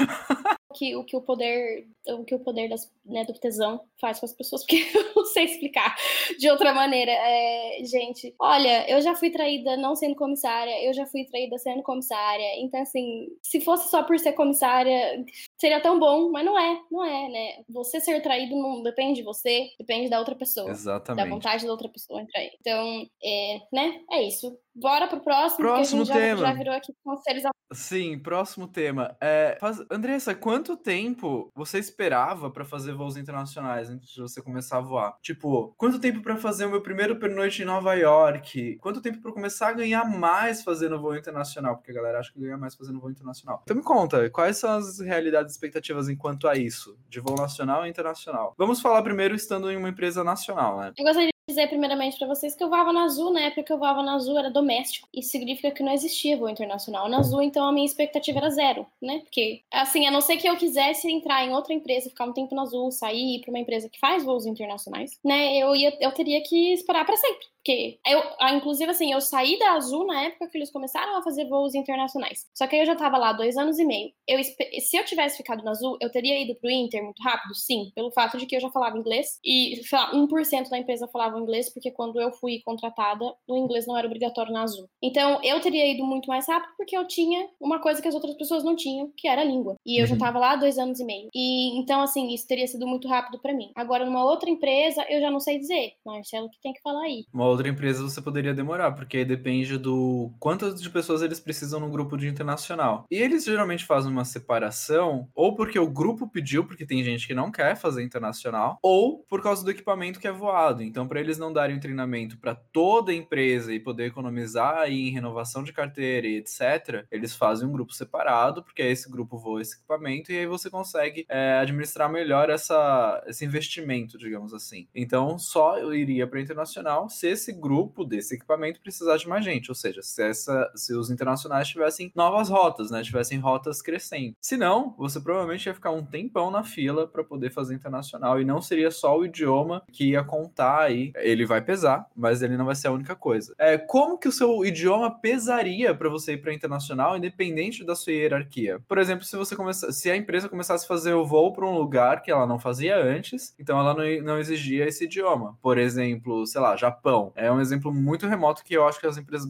Que, o que o poder o que o poder das, né, do tesão faz com as pessoas, <laughs> porque eu não sei explicar de outra maneira. É, gente, olha, eu já fui traída não sendo comissária, eu já fui traída sendo comissária. Então, assim, se fosse só por ser comissária, seria tão bom, mas não é, não é, né? Você ser traído não depende de você, depende da outra pessoa. Exatamente. Da vontade da outra pessoa em trair. Então, é, né? É isso. Bora pro próximo, próximo porque a gente já, já, virou aqui conselhos. Sim, próximo tema. É, faz... Andressa, quanto tempo você esperava para fazer voos internacionais antes de você começar a voar? Tipo, quanto tempo para fazer o meu primeiro pernoite em Nova York? Quanto tempo para começar a ganhar mais fazendo voo internacional? Porque a galera acha que ganha mais fazendo voo internacional. Então me conta, quais são as realidades e expectativas enquanto a isso, de voo nacional e internacional? Vamos falar primeiro estando em uma empresa nacional, né? Eu gostaria dizer primeiramente para vocês que eu voava na Azul, na época que eu voava na Azul era doméstico. Isso significa que não existia voo internacional na Azul, então a minha expectativa era zero, né? Porque, assim, a não ser que eu quisesse entrar em outra empresa, ficar um tempo na Azul, sair para uma empresa que faz voos internacionais, né? Eu, ia, eu teria que esperar para sempre. Porque eu, inclusive, assim, eu saí da Azul na época que eles começaram a fazer voos internacionais. Só que aí eu já tava lá dois anos e meio. Eu, se eu tivesse ficado na Azul, eu teria ido pro Inter muito rápido? Sim, pelo fato de que eu já falava inglês. E, sei lá, 1% da empresa falava inglês, porque quando eu fui contratada, o inglês não era obrigatório na Azul. Então, eu teria ido muito mais rápido porque eu tinha uma coisa que as outras pessoas não tinham, que era a língua. E eu uhum. já tava lá dois anos e meio. E então, assim, isso teria sido muito rápido para mim. Agora, numa outra empresa, eu já não sei dizer. Marcelo que tem que falar aí. Uma outra empresa você poderia demorar, porque aí depende do quantas de pessoas eles precisam no grupo de internacional. E eles geralmente fazem uma separação, ou porque o grupo pediu, porque tem gente que não quer fazer internacional, ou por causa do equipamento que é voado. Então, para eles não darem treinamento para toda a empresa e poder economizar aí em renovação de carteira e etc., eles fazem um grupo separado, porque aí esse grupo voa esse equipamento e aí você consegue é, administrar melhor essa, esse investimento, digamos assim. Então, só eu iria para internacional se esse grupo grupo desse equipamento precisasse de mais gente, ou seja, se, essa, se os internacionais tivessem novas rotas, né, tivessem rotas crescendo. Se não, você provavelmente ia ficar um tempão na fila para poder fazer internacional e não seria só o idioma que ia contar aí. Ele vai pesar, mas ele não vai ser a única coisa. É como que o seu idioma pesaria para você ir para internacional, independente da sua hierarquia? Por exemplo, se você começar, se a empresa começasse a fazer o voo para um lugar que ela não fazia antes, então ela não, não exigia esse idioma. Por exemplo, sei lá, Japão. É um exemplo muito remoto que eu acho que as empresas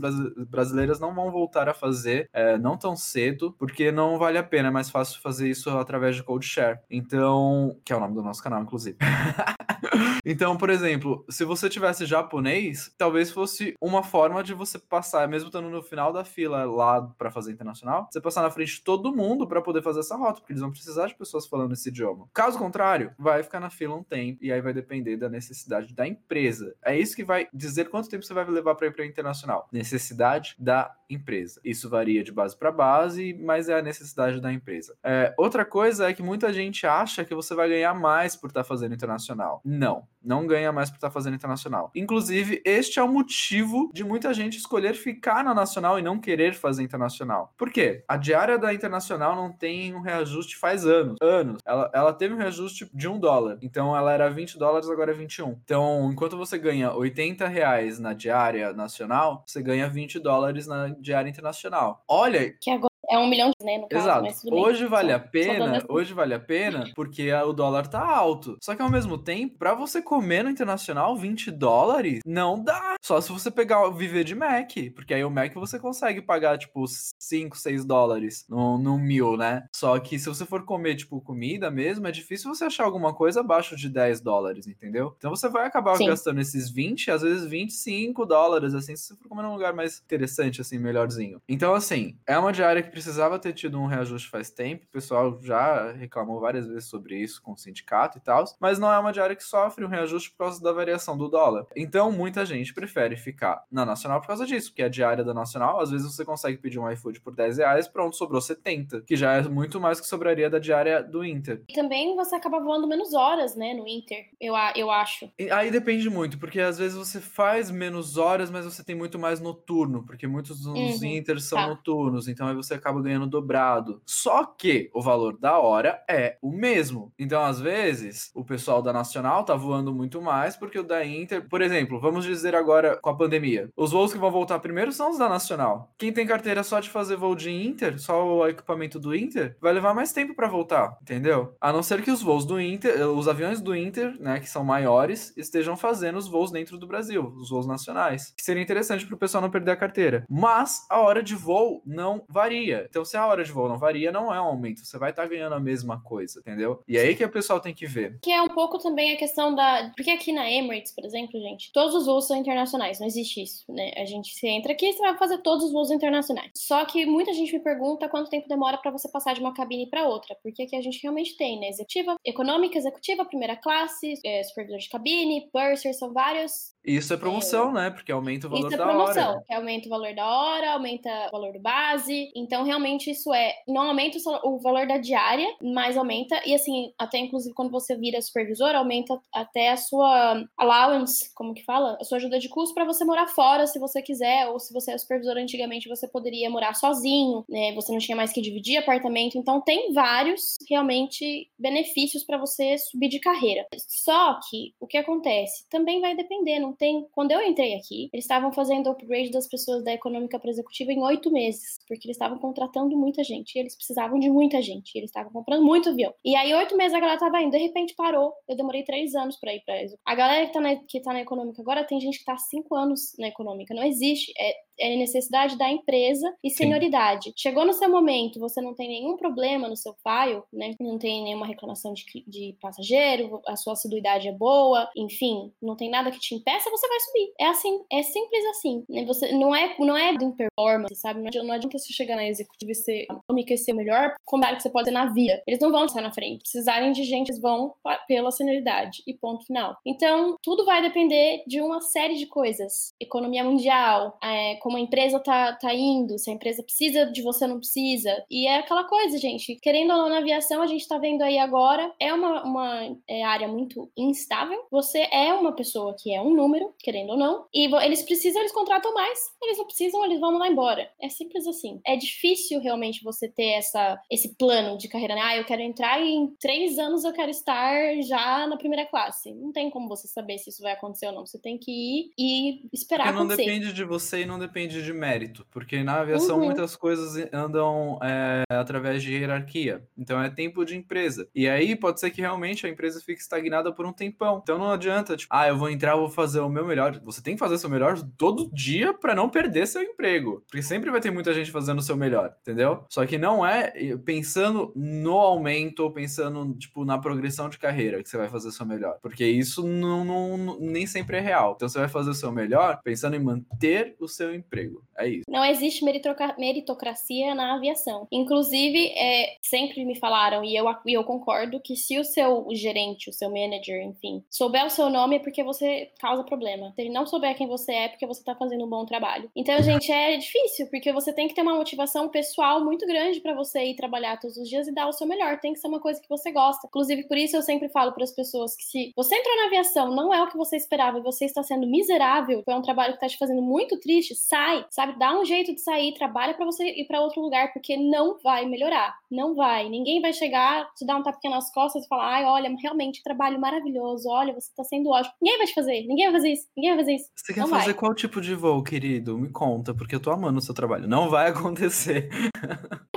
brasileiras não vão voltar a fazer, é, não tão cedo, porque não vale a pena, é mais fácil fazer isso através de Code Share. Então, que é o nome do nosso canal, inclusive. <laughs> então, por exemplo, se você tivesse japonês, talvez fosse uma forma de você passar, mesmo estando no final da fila lá para fazer internacional, você passar na frente de todo mundo para poder fazer essa rota, porque eles vão precisar de pessoas falando esse idioma. Caso contrário, vai ficar na fila um tempo e aí vai depender da necessidade da empresa. É isso que vai dizer quanto tempo você vai levar para ir para internacional? Necessidade da empresa. Isso varia de base para base, mas é a necessidade da empresa. É, outra coisa é que muita gente acha que você vai ganhar mais por estar tá fazendo internacional. Não, não ganha mais por estar tá fazendo internacional. Inclusive, este é o motivo de muita gente escolher ficar na nacional e não querer fazer internacional. Por quê? A diária da internacional não tem um reajuste faz anos. Anos. Ela, ela teve um reajuste de um dólar. Então ela era 20 dólares, agora é 21. Então, enquanto você ganha 80 reais na diária nacional, você ganha 20 dólares na diária internacional. Olha. Que agora é um milhão, né, no caso. Exato. Hoje vale a pena, hoje vale a pena, porque o dólar tá alto. Só que ao mesmo tempo, para você comer no internacional, 20 dólares não dá. Só se você pegar viver de Mac, porque aí o Mac você consegue pagar, tipo, 5, 6 dólares no, no mil, né? Só que se você for comer, tipo, comida mesmo, é difícil você achar alguma coisa abaixo de 10 dólares, entendeu? Então você vai acabar Sim. gastando esses 20, às vezes 25 dólares, assim, se você for comer num lugar mais interessante, assim, melhorzinho. Então, assim, é uma diária que precisava ter tido um reajuste faz tempo, o pessoal já reclamou várias vezes sobre isso com o sindicato e tal, mas não é uma diária que sofre um reajuste por causa da variação do dólar. Então, muita gente prefere ficar na Nacional por causa disso, porque a diária da Nacional, às vezes você consegue pedir um iFood por 10 reais, pronto, sobrou 70, que já é muito mais que sobraria da diária do Inter. E também você acaba voando menos horas, né, no Inter, eu, eu acho. E aí depende muito, porque às vezes você faz menos horas, mas você tem muito mais noturno, porque muitos dos uhum, Inters são tá. noturnos, então aí você acaba ganhando dobrado. Só que o valor da hora é o mesmo. Então, às vezes, o pessoal da Nacional tá voando muito mais porque o da Inter, por exemplo, vamos dizer agora com a pandemia? Os voos que vão voltar primeiro são os da Nacional. Quem tem carteira só de fazer voo de Inter, só o equipamento do Inter, vai levar mais tempo para voltar, entendeu? A não ser que os voos do Inter, os aviões do Inter, né, que são maiores, estejam fazendo os voos dentro do Brasil, os voos nacionais. Que seria interessante para o pessoal não perder a carteira. Mas a hora de voo não varia. Então, se a hora de voo não varia, não é um aumento. Você vai estar tá ganhando a mesma coisa, entendeu? E é aí que o pessoal tem que ver. Que é um pouco também a questão da. Porque aqui na Emirates, por exemplo, gente, todos os voos são internacionais. Não existe isso, né? A gente se entra aqui e você vai fazer todos os voos internacionais. Só que muita gente me pergunta quanto tempo demora para você passar de uma cabine para outra. Porque aqui a gente realmente tem, né? Executiva, econômica, executiva, primeira classe, é, supervisor de cabine, purser, são vários isso é promoção, é. né? Porque aumenta o valor isso da hora. Isso é promoção, hora. que aumenta o valor da hora, aumenta o valor do base. Então, realmente, isso é. Não aumenta o valor da diária, mas aumenta. E, assim, até inclusive quando você vira supervisor, aumenta até a sua allowance, como que fala? A sua ajuda de custo para você morar fora, se você quiser. Ou se você é supervisor antigamente, você poderia morar sozinho, né? Você não tinha mais que dividir apartamento. Então, tem vários, realmente, benefícios para você subir de carreira. Só que, o que acontece? Também vai depender, não tem. Quando eu entrei aqui, eles estavam fazendo o upgrade das pessoas da econômica para executiva em oito meses, porque eles estavam contratando muita gente. E eles precisavam de muita gente. E eles estavam comprando muito avião. E aí, oito meses a galera tava indo. De repente parou. Eu demorei três anos para ir pra executiva. A galera que tá, na, que tá na econômica agora tem gente que tá há cinco anos na econômica. Não existe. É, é necessidade da empresa e senioridade. Sim. Chegou no seu momento, você não tem nenhum problema no seu file, né? Não tem nenhuma reclamação de, de passageiro, a sua assiduidade é boa, enfim, não tem nada que te impeça, você vai subir. É assim, é simples assim. Né? Você não é não é de performance, sabe? Não adianta, adianta você chegar na executiva e ser econômica e o melhor comentário que você pode ter na vida. Eles não vão estar na frente. Precisarem de gente, eles vão pela senioridade e ponto final. Então, tudo vai depender de uma série de coisas. Economia mundial, é, como a empresa tá, tá indo, se a empresa precisa de você ou não precisa. E é aquela coisa, gente. Querendo ou não, na aviação, a gente tá vendo aí agora, é uma, uma é, área muito instável. Você é uma pessoa que é um número, querendo ou não, e eles precisam, eles contratam mais. Eles não precisam, eles vão mandar embora. É simples assim. É difícil realmente você ter essa, esse plano de carreira, né? Ah, eu quero entrar e em três anos eu quero estar já na primeira classe. Não tem como você saber se isso vai acontecer ou não. Você tem que ir e esperar Porque não acontecer. depende de você e não depende depende de mérito, porque na aviação uhum. muitas coisas andam é, através de hierarquia. Então é tempo de empresa. E aí pode ser que realmente a empresa fique estagnada por um tempão. Então não adianta, tipo, ah, eu vou entrar, vou fazer o meu melhor. Você tem que fazer o seu melhor todo dia para não perder seu emprego. Porque sempre vai ter muita gente fazendo o seu melhor, entendeu? Só que não é pensando no aumento ou pensando, tipo, na progressão de carreira que você vai fazer o seu melhor. Porque isso não, não, nem sempre é real. Então você vai fazer o seu melhor pensando em manter o seu emprego emprego. É isso. Não existe meritocracia na aviação. Inclusive, é, sempre me falaram, e eu, e eu concordo, que se o seu gerente, o seu manager, enfim, souber o seu nome é porque você causa problema. Se ele não souber quem você é, é porque você tá fazendo um bom trabalho. Então, gente, é difícil, porque você tem que ter uma motivação pessoal muito grande para você ir trabalhar todos os dias e dar o seu melhor. Tem que ser uma coisa que você gosta. Inclusive, por isso eu sempre falo para as pessoas que se você entrou na aviação, não é o que você esperava você está sendo miserável, foi um trabalho que tá te fazendo muito triste, sai, sabe? Dá um jeito de sair, trabalha para você ir para outro lugar, porque não vai melhorar. Não vai. Ninguém vai chegar, te dar um tapinha nas costas e falar: ai, olha, realmente trabalho maravilhoso, olha, você tá sendo ótimo. Ninguém vai te fazer, ninguém vai fazer isso, ninguém vai fazer isso. Você quer não fazer vai. qual tipo de voo, querido? Me conta, porque eu tô amando o seu trabalho. Não vai <laughs> acontecer.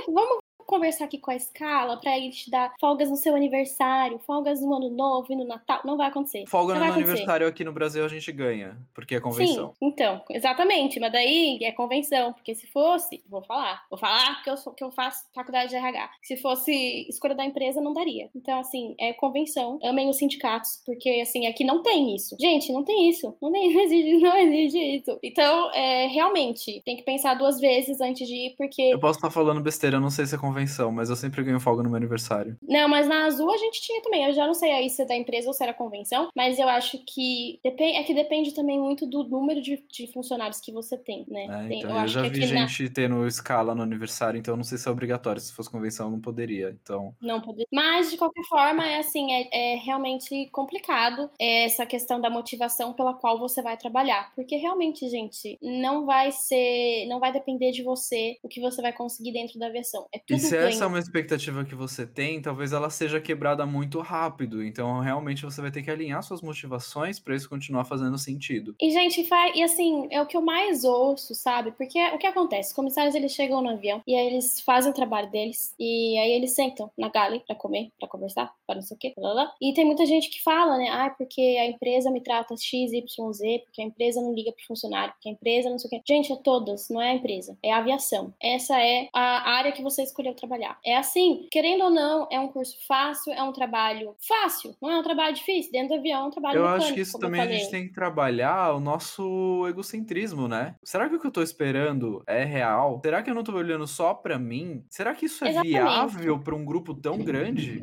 Vamos conversar aqui com a escala para ele te dar folgas no seu aniversário, folgas no ano novo e no Natal. Não vai acontecer. Folga no aniversário aqui no Brasil a gente ganha, porque é convenção. Sim, então, exatamente. Mas daí é convenção, porque se fosse, vou falar, vou falar porque eu, sou, que eu faço faculdade de RH. Se fosse escolha da empresa, não daria. Então, assim, é convenção. Amem os sindicatos, porque, assim, aqui não tem isso. Gente, não tem isso. Não, tem, <laughs> não, exige, não exige isso. Então, é, realmente, tem que pensar duas vezes antes de ir, porque. Eu posso estar falando besteira, eu não sei se é convenção convenção, mas eu sempre ganho folga no meu aniversário. Não, mas na Azul a gente tinha também. Eu já não sei aí se é da empresa ou se era convenção, mas eu acho que depende, é que depende também muito do número de, de funcionários que você tem, né? É, tem, então, eu, eu já vi gente na... tendo escala no aniversário, então eu não sei se é obrigatório. Se fosse convenção, não poderia. Então. Não poderia. Mas, de qualquer forma, é assim, é, é realmente complicado essa questão da motivação pela qual você vai trabalhar. Porque realmente, gente, não vai ser. Não vai depender de você o que você vai conseguir dentro da versão. É tudo se essa é uma expectativa que você tem, talvez ela seja quebrada muito rápido. Então, realmente, você vai ter que alinhar suas motivações para isso continuar fazendo sentido. E, gente, faz... e assim, é o que eu mais ouço, sabe? Porque o que acontece? Os comissários, eles chegam no avião e aí eles fazem o trabalho deles e aí eles sentam na galley para comer, para conversar, para não sei o quê. E tem muita gente que fala, né? Ah, porque a empresa me trata X, Y, Z, porque a empresa não liga pro funcionário, porque a empresa não sei o quê. Gente, é todas, não é a empresa, é a aviação. Essa é a área que você escolheu trabalhar. É assim, querendo ou não, é um curso fácil, é um trabalho fácil, não é um trabalho difícil. Dentro do avião é um trabalho Eu mecânico, acho que isso também a gente tem que trabalhar o nosso egocentrismo, né? Será que o que eu tô esperando é real? Será que eu não tô olhando só para mim? Será que isso é Exatamente. viável para um grupo tão grande?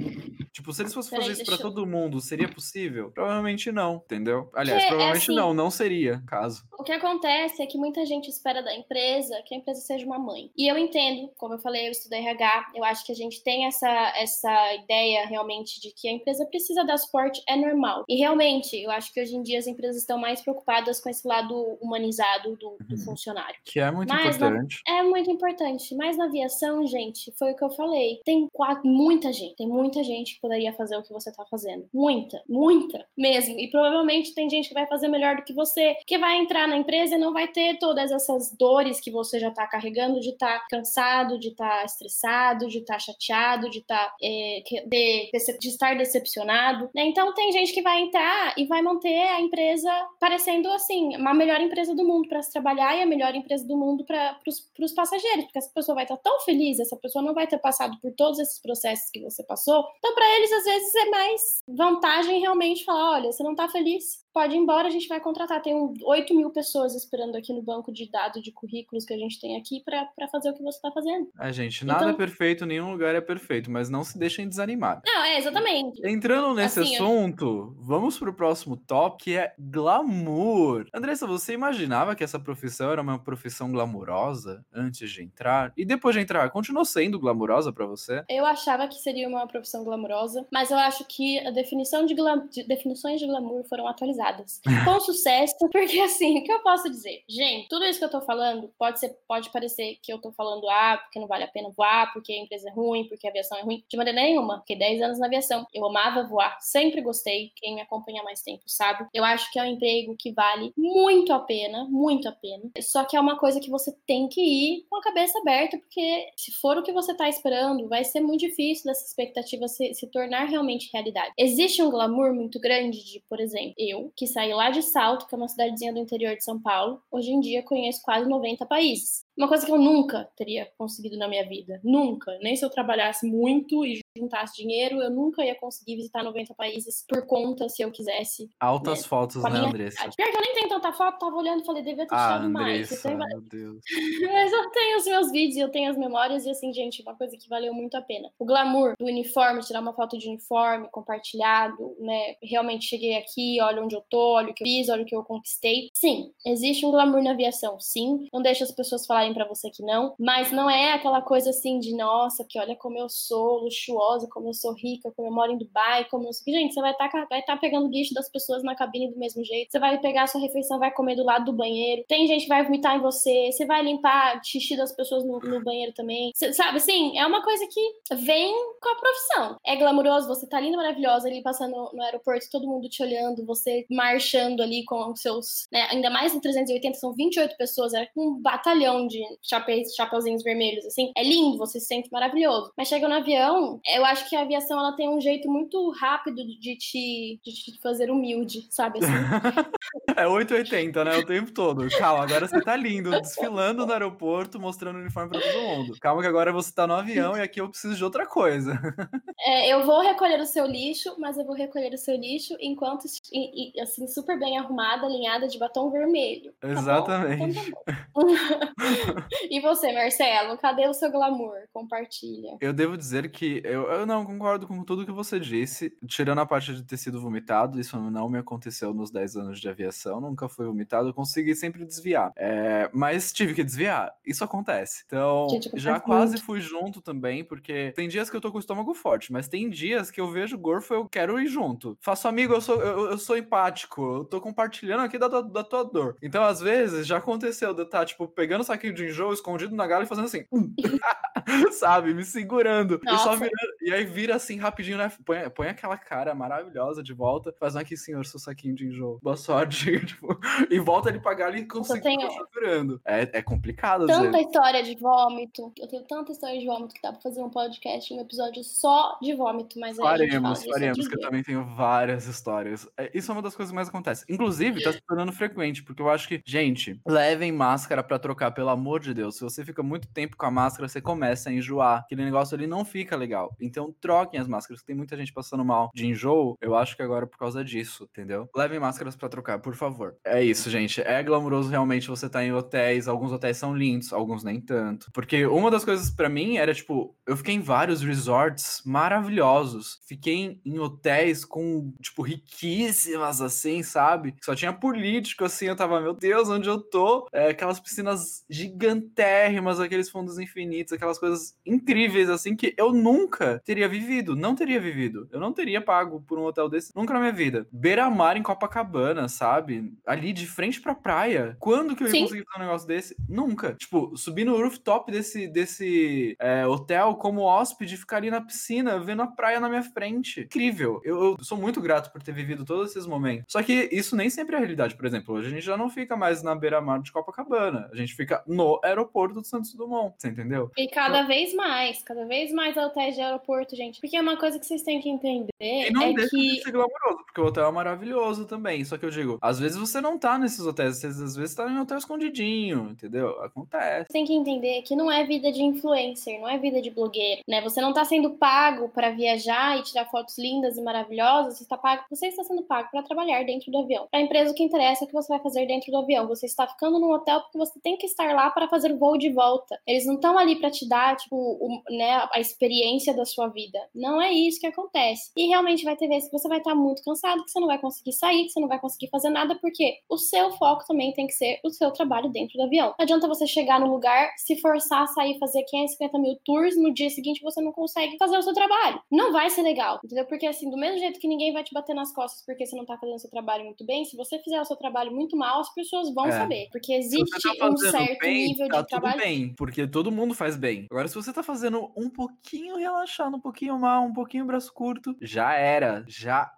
Tipo, se eles fossem fazer isso para eu... todo mundo, seria possível? Provavelmente não, entendeu? Aliás, é, provavelmente é assim, não, não seria, caso. O que acontece é que muita gente espera da empresa que a empresa seja uma mãe. E eu entendo, como eu falei, eu estudei RH, eu acho que a gente tem essa, essa ideia realmente de que a empresa precisa dar suporte, é normal. E realmente, eu acho que hoje em dia as empresas estão mais preocupadas com esse lado humanizado do, do uhum. funcionário. Que é muito Mas importante. Na, é muito importante. Mas na aviação, gente, foi o que eu falei. Tem quatro, muita gente, tem muita gente que poderia fazer o que você tá fazendo. Muita, muita mesmo. E provavelmente tem gente que vai fazer melhor do que você, que vai entrar na empresa e não vai ter todas essas dores que você já tá carregando de estar tá cansado, de estar tá estressado, de estar tá chateado, de, tá, é, de, de, estar decepcionado. Né? Então tem gente que vai entrar e vai manter a empresa parecendo assim, uma melhor empresa do mundo para se trabalhar e a melhor empresa do mundo para os passageiros, porque essa pessoa vai estar tá tão feliz, essa pessoa não vai ter passado por todos esses processos que você passou. Então, para eles, às vezes, é mais vantagem realmente falar: olha, você não tá feliz, pode ir embora, a gente vai contratar. Tem 8 mil pessoas esperando aqui no banco de dados de currículos que a gente tem aqui para fazer o que você está fazendo. A gente, nada então... é perfeito, nenhum lugar é perfeito, mas não se deixem desanimar. Não, é, exatamente. Entrando nesse assim, assunto, eu... vamos pro próximo top, que é glamour. Andressa, você imaginava que essa profissão era uma profissão glamurosa antes de entrar? E depois de entrar, continuou sendo glamurosa para você? Eu achava que seria uma profissão glamurosa, mas eu acho que a definição de, glam... de definições de glamour foram atualizadas com sucesso, <laughs> porque assim, o que eu posso dizer? Gente, tudo isso que eu tô falando pode ser, pode parecer que eu tô falando, ah, porque não vale a pena voar, porque a empresa é ruim, porque a aviação é ruim. De maneira nenhuma, porque 10 anos na aviação. Eu amava voar, sempre gostei. Quem me acompanha mais tempo sabe. Eu acho que é um emprego que vale muito a pena, muito a pena. Só que é uma coisa que você tem que ir com a cabeça aberta, porque se for o que você tá esperando, vai ser muito difícil dessa expectativa se, se tornar realmente realidade. Existe um glamour muito grande de, por exemplo, eu, que saí lá de Salto, que é uma cidadezinha do interior de São Paulo. Hoje em dia conheço quase 90 países. Uma coisa que eu nunca teria conseguido na minha vida. Nunca. Nem se eu trabalhasse muito e juntasse dinheiro, eu nunca ia conseguir visitar 90 países por conta se eu quisesse. Altas né, fotos, né, Andressa? Pior que eu nem tenho tanta foto, tava olhando e falei, devia ter ah, tirado mais. Meu Deus. <laughs> Mas eu tenho os meus vídeos, eu tenho as memórias e assim, gente, uma coisa que valeu muito a pena. O glamour do uniforme, tirar uma foto de uniforme compartilhado, né? Realmente cheguei aqui, olha onde eu tô, olha o que eu fiz, olha o que eu conquistei. Sim, existe um glamour na aviação, sim. Não deixa as pessoas falarem falarem para você que não, mas não é aquela coisa assim de nossa, que olha como eu sou luxuosa, como eu sou rica, como eu moro em Dubai, como eu sou... Gente, você vai estar tá, vai tá pegando lixo das pessoas na cabine do mesmo jeito, você vai pegar a sua refeição, vai comer do lado do banheiro, tem gente que vai vomitar em você, você vai limpar xixi das pessoas no, no banheiro também, você, sabe, assim, é uma coisa que vem com a profissão. É glamouroso, você tá linda, maravilhosa ali passando no, aeroporto, todo mundo te olhando, você marchando ali com os seus, né, ainda mais em 380, são 28 pessoas, era um batalhão de de chapéus, chapeuzinhos vermelhos, assim. É lindo, você se sente maravilhoso. Mas chega no avião, eu acho que a aviação ela tem um jeito muito rápido de te, de te fazer humilde, sabe? Assim. <laughs> é 880, né? O tempo todo. Calma, agora você tá lindo, desfilando no aeroporto, mostrando o uniforme pra todo mundo. Calma que agora você tá no avião e aqui eu preciso de outra coisa. <laughs> É, eu vou recolher o seu lixo, mas eu vou recolher o seu lixo enquanto, assim, super bem arrumada, alinhada de batom vermelho. Tá Exatamente. Então, tá <laughs> <laughs> e você, Marcelo, cadê o seu glamour? Compartilha. Eu devo dizer que eu, eu não concordo com tudo que você disse, tirando a parte de ter sido vomitado, isso não me aconteceu nos 10 anos de aviação, nunca fui vomitado, eu consegui sempre desviar. É, mas tive que desviar, isso acontece. Então, Gente, já quase muito. fui junto também, porque tem dias que eu tô com o estômago forte, mas tem dias que eu vejo gorfo eu quero ir junto. Faço amigo, eu sou, eu, eu sou empático, eu tô compartilhando aqui da, da, da tua dor. Então, às vezes, já aconteceu de eu estar, tá, tipo, pegando o saquinho de enjoo escondido na gala e fazendo assim. <laughs> sabe? Me segurando. E, só virando, e aí vira assim rapidinho, né? Põe, põe aquela cara maravilhosa de volta. Faz aqui, senhor, seu saquinho de enjoo. Boa sorte. <laughs> tipo, e volta ele pra gala e consegue tenho... segurando. É, é complicado. Tanta história de vômito. Eu tenho tanta história de vômito que dá pra fazer um podcast, um episódio só de vômito. Mas faremos, faremos, que eu também tenho várias histórias. É, isso é uma das coisas que mais acontece. Inclusive, tá se tornando frequente, porque eu acho que, gente, levem máscara para trocar, pelo amor de Deus. Se você fica muito tempo com a máscara, você começa a enjoar. Aquele negócio ali não fica legal. Então, troquem as máscaras. Tem muita gente passando mal de enjoo. Eu acho que agora é por causa disso, entendeu? Levem máscaras para trocar, por favor. É isso, gente. É glamouroso realmente você tá em hotéis. Alguns hotéis são lindos, alguns nem tanto. Porque uma das coisas para mim era, tipo, eu fiquei em vários resorts maravilhosos. Fiquei em hotéis com, tipo, riquíssimas, assim, sabe? Só tinha político, assim. Eu tava, meu Deus, onde eu tô? É, aquelas piscinas gigantérrimas, aqueles fundos infinitos, aquelas coisas incríveis, assim, que eu nunca teria vivido. Não teria vivido. Eu não teria pago por um hotel desse nunca na minha vida. Beira-mar em Copacabana, sabe? Ali de frente pra praia. Quando que eu ia Sim. conseguir fazer um negócio desse? Nunca. Tipo, subir no rooftop desse, desse é, hotel como hóspede, ficar ali na piscina, vendo a praia na minha frente. Incrível. Eu, eu sou muito grato por ter vivido todos esses momentos. Só que isso nem sempre é a realidade. Por exemplo, hoje a gente já não fica mais na beira-mar de Copacabana. A gente fica no aeroporto do Santos Dumont. Você entendeu? E cada então... vez mais, cada vez mais hotéis de aeroporto, gente. Porque é uma coisa que vocês têm que entender. E não é deixa que... de ser glamouroso, porque o hotel é maravilhoso também. Só que eu digo, às vezes você não tá nesses hotéis, às vezes tá em hotel escondidinho, entendeu? Acontece. Tem que entender que não é vida de influencer, não é vida de blogueiro, né? Você não tá sendo pago para viajar e tirar fotos lindas e maravilhosas, você está pago, você está sendo pago para trabalhar dentro do avião. A empresa o que interessa é o que você vai fazer dentro do avião. Você está ficando no hotel porque você tem que estar lá para fazer o voo de volta. Eles não estão ali para te dar, tipo, o, né, a experiência da sua vida. Não é isso que acontece. E realmente vai ter vezes que você vai estar muito cansado, que você não vai conseguir sair, que você não vai conseguir fazer nada, porque o seu foco também tem que ser o seu trabalho dentro do avião. Não adianta você chegar no lugar, se forçar a sair, fazer 550 mil tours, no dia seguinte você não consegue fazer o seu trabalho. Não vai ser legal, entendeu? Porque assim, do mesmo jeito que ninguém vai te bater nas costas porque você não tá fazendo o seu trabalho muito bem, se você fizer o seu trabalho muito mal, as pessoas vão é. saber. Porque existe tá um certo bem, nível tá de trabalho. bem, porque todo mundo faz bem. Agora, se você tá fazendo um pouquinho relaxado, um pouquinho mal, um pouquinho braço curto, já era. Já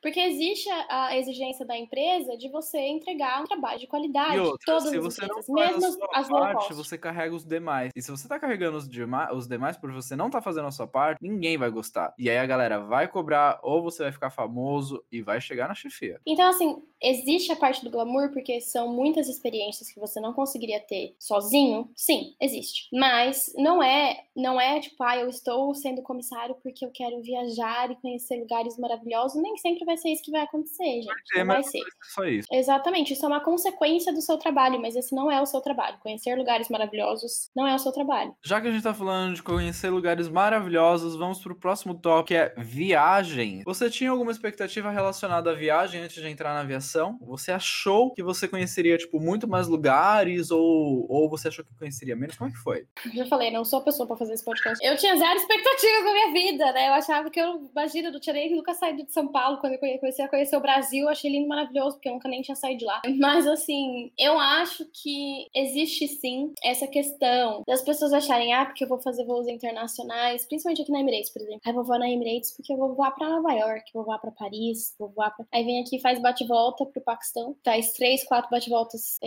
Porque existe a, exigência da empresa de você entregar um trabalho de qualidade. E outra, todas se você empresas, não faz mesmo a sua as parte, você carrega os demais. E se você tá carregando os, demais, os demais por você não tá fazendo a sua parte, ninguém vai gostar. E aí a galera vai cobrar, ou você vai ficar famoso e vai chegar na chefia. Então, assim, existe a parte do glamour, porque são muitas experiências que você não conseguiria ter sozinho. Sim, existe. Mas não é, não é tipo, ah, eu estou sendo comissário porque eu quero viajar e conhecer lugares maravilhosos. Nem sempre vai ser isso que vai acontecer, gente. Não vai ser. Só isso. Exatamente, isso é uma consequência do seu trabalho, mas esse não é o seu trabalho. Conhecer lugares maravilhosos não é o seu trabalho. Já que a gente tá falando de conhecer lugares maravilhosos, vamos pro próximo tópico, que é viagem. Você tinha alguma expectativa relacionada à viagem antes de entrar na aviação? Você achou que você conheceria, tipo, muito mais lugares ou, ou você achou que conheceria menos? Como é que foi? <laughs> Já falei, não sou a pessoa pra fazer esse podcast. Eu tinha zero expectativas na minha vida, né? Eu achava que eu, imagina, eu não tinha nem nunca saído de São Paulo quando eu comecei a conhecer o Brasil, achei lindo maravilhoso, porque eu nunca nem tinha saído de lá. Mas assim, eu acho que existe sim essa questão das pessoas acharem, ah, porque eu vou fazer voos internacionais, principalmente aqui na Emirates, por exemplo. Aí eu vou voar na Emirates porque eu vou voar pra Nova York, vou voar pra Paris, vou voar pra. Aí vem aqui faz bate-volta pro Paquistão, faz três, quatro bate-voltas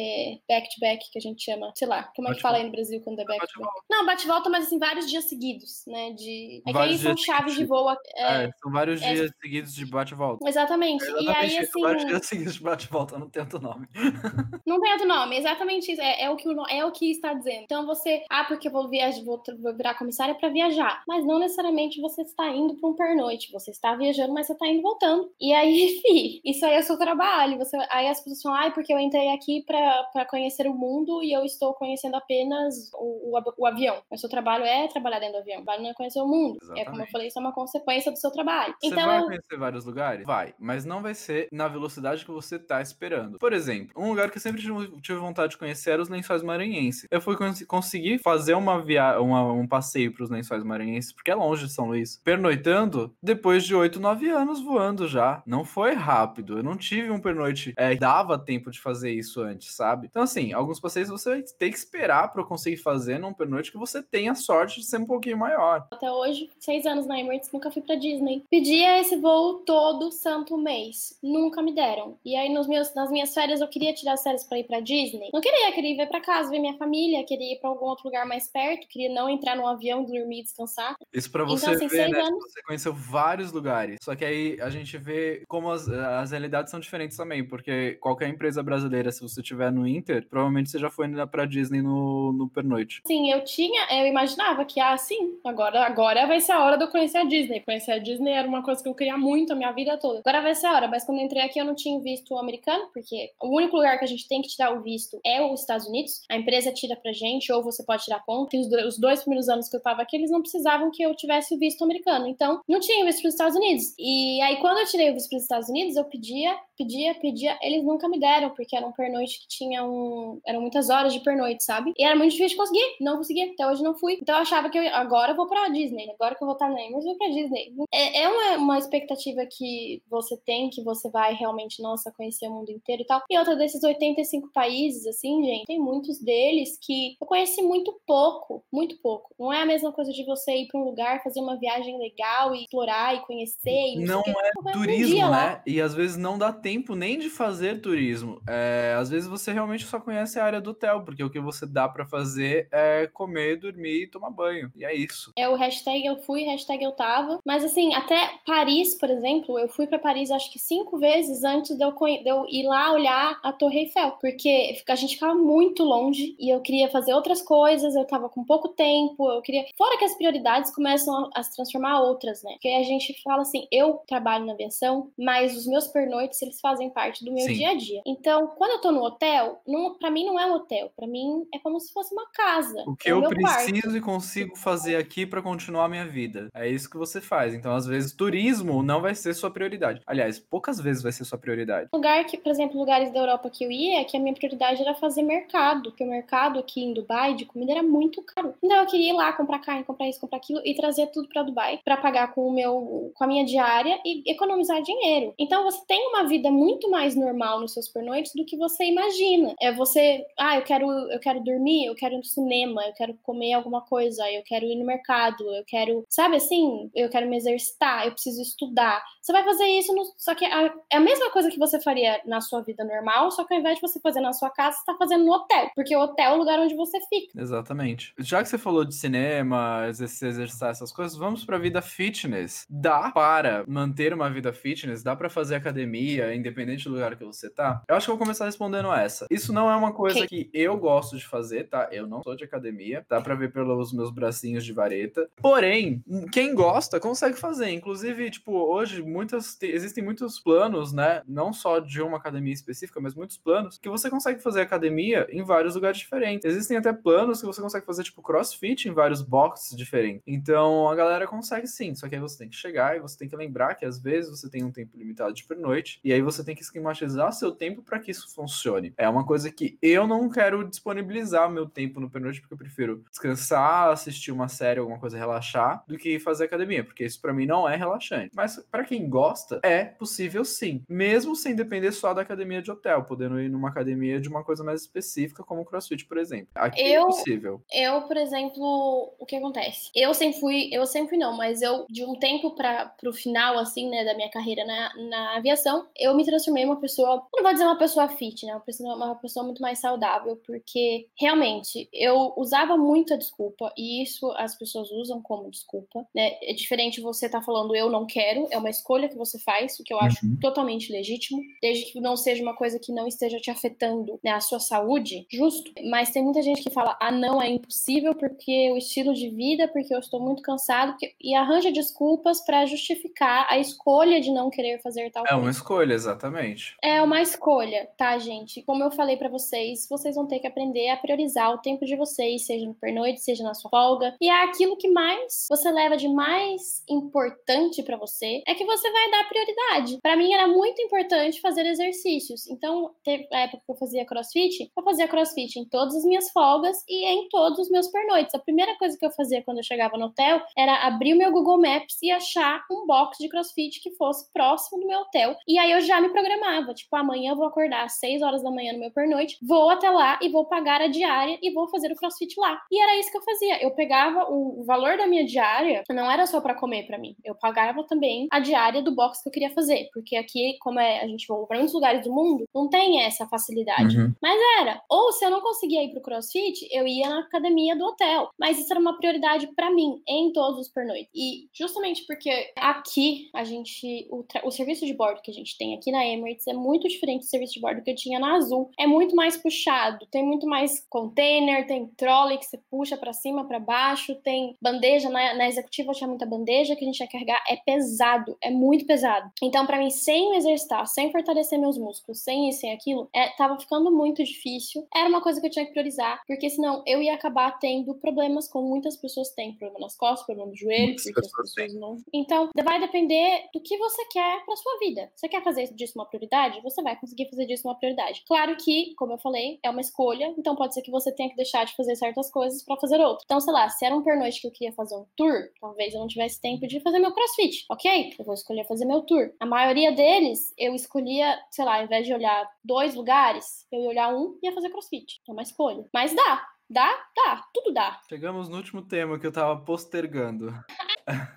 back-to-back, é, que a gente chama, sei lá, como é que fala aí no Brasil quando é back-to-back? Não, bate-volta, mas assim, vários dias seguidos, né? De... É que aí são chaves de voo. É, é, são vários é dias seguidos de bate-volta. Exatamente. exatamente. E aí, assim. Vários dias seguidos de bate-volta, não tem outro nome. <laughs> não tem outro nome, exatamente isso. É, é, o que, é o que está dizendo. Então você, ah, porque eu vou viajar, vou, vou virar comissária para viajar. Mas não necessariamente você está indo para um pernoite. Você está viajando, mas você está indo e voltando. E aí, <laughs> fi, isso aí é o seu trabalho. Você, aí as pessoas falam, ah, porque eu entrei aqui para conhecer o mundo e eu estou conhecendo apenas o, o, o avião. Mas seu trabalho é trabalhar dentro do avião. O trabalho não é conhecer o mundo. Exatamente. É como eu falei, isso é uma consequência do seu trabalho. Você então, vai conhecer vários lugares lugares? Vai, mas não vai ser na velocidade que você tá esperando. Por exemplo, um lugar que eu sempre tive vontade de conhecer era os Lençóis Maranhenses. Eu fui cons conseguir fazer uma via uma, um passeio para os Lençóis Maranhenses, porque é longe de São Luís, pernoitando depois de 8, 9 anos voando já. Não foi rápido. Eu não tive um pernoite é, dava tempo de fazer isso antes, sabe? Então, assim, alguns passeios você ter que esperar para conseguir fazer num pernoite que você tenha sorte de ser um pouquinho maior. Até hoje, seis anos na Emirates, nunca fui para Disney. Pedia esse voo todo santo mês. Nunca me deram. E aí, nos meus, nas minhas férias, eu queria tirar as férias para ir para Disney. Não queria, queria ir ver para casa, ver minha família, queria ir para algum outro lugar mais perto, queria não entrar num avião, dormir e descansar. Isso para você então, assim, ver, né? Anos... Você conheceu vários lugares. Só que aí a gente vê como as, as realidades são diferentes também, porque qualquer empresa brasileira, se você tiver no Inter, provavelmente você já foi para Disney no, no pernoite. Sim, eu tinha, eu imaginava que, ah, sim, agora, agora vai ser a hora de eu conhecer a Disney. Conhecer a Disney era uma coisa que eu queria muito a minha vida toda. Agora vai ser a hora, mas quando eu entrei aqui eu não tinha visto americano, porque o único lugar que a gente tem que tirar o visto é os Estados Unidos. A empresa tira pra gente, ou você pode tirar conta. Os, os dois primeiros anos que eu tava aqui, eles não precisavam que eu tivesse o visto americano. Então, não tinha visto pros Estados Unidos. E aí, quando eu tirei o visto pros Estados Unidos, eu pedia, pedia, pedia. Eles nunca me deram, porque era um pernoite que tinha um. Eram muitas horas de pernoite, sabe? E era muito difícil de conseguir. Não consegui, até hoje não fui. Então eu achava que eu, agora eu vou pra Disney. Agora que eu vou estar na Emirates, eu vou pra Disney. É, é uma, uma expectativa que você tem, que você vai realmente, nossa, conhecer o mundo inteiro e tal. E outra desses 85 países, assim, gente, tem muitos deles que eu conheci muito pouco, muito pouco. Não é a mesma coisa de você ir pra um lugar, fazer uma viagem legal e explorar e conhecer. E não, não é turismo, um né? Lá. E às vezes não dá tempo nem de fazer turismo. É, às vezes você realmente só conhece a área do hotel, porque o que você dá para fazer é comer, dormir e tomar banho. E é isso. É o hashtag eu fui, hashtag eu tava. Mas assim, até Paris, por exemplo, eu fui para Paris acho que cinco vezes antes de eu, de eu, ir lá olhar a Torre Eiffel. Porque a gente ficava muito longe e eu queria fazer outras coisas, eu tava com pouco tempo, eu queria. Fora que as prioridades começam a, a se transformar outras, né? Porque a gente fala assim, eu trabalho na aviação, mas os meus pernoites, eles fazem parte do meu Sim. dia a dia. Então, quando eu tô no hotel, não, pra mim não é um hotel, pra mim é como se fosse uma casa. O que é eu preciso quarto. e consigo fazer aqui para continuar a minha vida. É isso que você faz. Então, às vezes, turismo não vai ser sua prioridade. Aliás, poucas vezes vai ser sua prioridade. Lugar que, por exemplo, lugares da Europa que eu ia, que a minha prioridade era fazer mercado, porque o mercado aqui em Dubai de comida era muito caro. Então eu queria ir lá comprar carne, comprar isso, comprar aquilo e trazer tudo para Dubai para pagar com o meu com a minha diária e economizar dinheiro. Então você tem uma vida muito mais normal nos seus pernoites do que você imagina. É você, ah, eu quero eu quero dormir, eu quero ir no cinema, eu quero comer alguma coisa, eu quero ir no mercado, eu quero, sabe assim, eu quero me exercitar, eu preciso estudar. Você vai fazer isso, no, só que a, é a mesma coisa que você faria na sua vida normal, só que ao invés de você fazer na sua casa, você tá fazendo no hotel, porque o hotel é o lugar onde você fica. Exatamente. Já que você falou de cinema, exercitar essas coisas, vamos pra vida fitness. Dá para manter uma vida fitness, dá para fazer academia, independente do lugar que você tá? Eu acho que eu vou começar respondendo essa. Isso não é uma coisa okay. que eu gosto de fazer, tá? Eu não sou de academia, dá pra ver pelos meus bracinhos de vareta. Porém, quem gosta consegue fazer. Inclusive, tipo, hoje muitas existem muitos planos, né? Não só de uma academia específica, mas muitos planos que você consegue fazer academia em vários lugares diferentes. Existem até planos que você consegue fazer, tipo, crossfit em vários boxes diferentes. Então, a galera consegue sim, só que aí você tem que chegar e você tem que lembrar que às vezes você tem um tempo limitado de pernoite, e aí você tem que esquematizar seu tempo para que isso funcione. É uma coisa que eu não quero disponibilizar meu tempo no pernoite, porque eu prefiro descansar, assistir uma série, alguma coisa, relaxar, do que fazer academia, porque isso para mim não é relaxante. Mas para quem gosta, é possível sim, mesmo sem depender só da academia de hotel, podendo ir numa academia de uma coisa mais específica, como o CrossFit, por exemplo. Aqui é eu, é possível. Eu, por exemplo, o que acontece? Eu sempre fui, eu sempre não, mas eu de um tempo para pro final assim, né, da minha carreira na, na aviação, eu me transformei em uma pessoa, não vou dizer uma pessoa fit, né, uma pessoa, uma pessoa muito mais saudável, porque realmente eu usava muito a desculpa e isso as pessoas usam como desculpa, né? É diferente você tá falando eu não quero, é uma escolha que você faz, o que eu acho uhum. totalmente legítimo, desde que não seja uma coisa que não esteja te afetando, né, a sua saúde, justo. Mas tem muita gente que fala: "Ah, não, é impossível porque o estilo de vida, porque eu estou muito cansado", porque... e arranja desculpas para justificar a escolha de não querer fazer tal coisa. É uma escolha, exatamente. É uma escolha, tá, gente? Como eu falei para vocês, vocês vão ter que aprender a priorizar o tempo de vocês, seja no pernoite, seja na sua folga. E é aquilo que mais você leva de mais importante para você é que você você vai dar prioridade. Para mim era muito importante fazer exercícios. Então, teve a época que eu fazia crossfit, eu fazia crossfit em todas as minhas folgas e em todos os meus pernoites. A primeira coisa que eu fazia quando eu chegava no hotel era abrir o meu Google Maps e achar um box de crossfit que fosse próximo do meu hotel. E aí eu já me programava, tipo, amanhã eu vou acordar às 6 horas da manhã no meu pernoite, vou até lá e vou pagar a diária e vou fazer o crossfit lá. E era isso que eu fazia. Eu pegava o valor da minha diária, não era só para comer para mim. Eu pagava também a diária do box que eu queria fazer, porque aqui, como é, a gente voa para muitos lugares do mundo, não tem essa facilidade. Uhum. Mas era. Ou se eu não conseguia ir pro crossfit, eu ia na academia do hotel. Mas isso era uma prioridade para mim em todos os pernoites. E justamente porque aqui a gente o, o serviço de bordo que a gente tem aqui na Emirates é muito diferente do serviço de bordo que eu tinha na Azul. É muito mais puxado, tem muito mais container, tem trolley que você puxa para cima, para baixo, tem bandeja na, na executiva tinha muita bandeja que a gente ia carregar, é pesado, é muito pesado. Então para mim sem me exercitar, sem fortalecer meus músculos, sem isso, sem aquilo, é, tava ficando muito difícil. Era uma coisa que eu tinha que priorizar, porque senão eu ia acabar tendo problemas como muitas pessoas têm, problema nas costas, problema no joelho, porque as pessoas não. Então vai depender do que você quer para sua vida. Você quer fazer disso uma prioridade? Você vai conseguir fazer disso uma prioridade. Claro que, como eu falei, é uma escolha, então pode ser que você tenha que deixar de fazer certas coisas para fazer outras. Então, sei lá, se era um pernoite que eu queria fazer um tour, talvez eu não tivesse tempo de fazer meu crossfit, ok? Eu vou escolher fazer meu tour. A maioria deles, eu escolhia, sei lá, ao invés de olhar dois lugares, eu ia olhar um e ia fazer crossfit. É uma escolha. Mas dá, Dá? Dá, tudo dá. Chegamos no último tema que eu tava postergando. <laughs>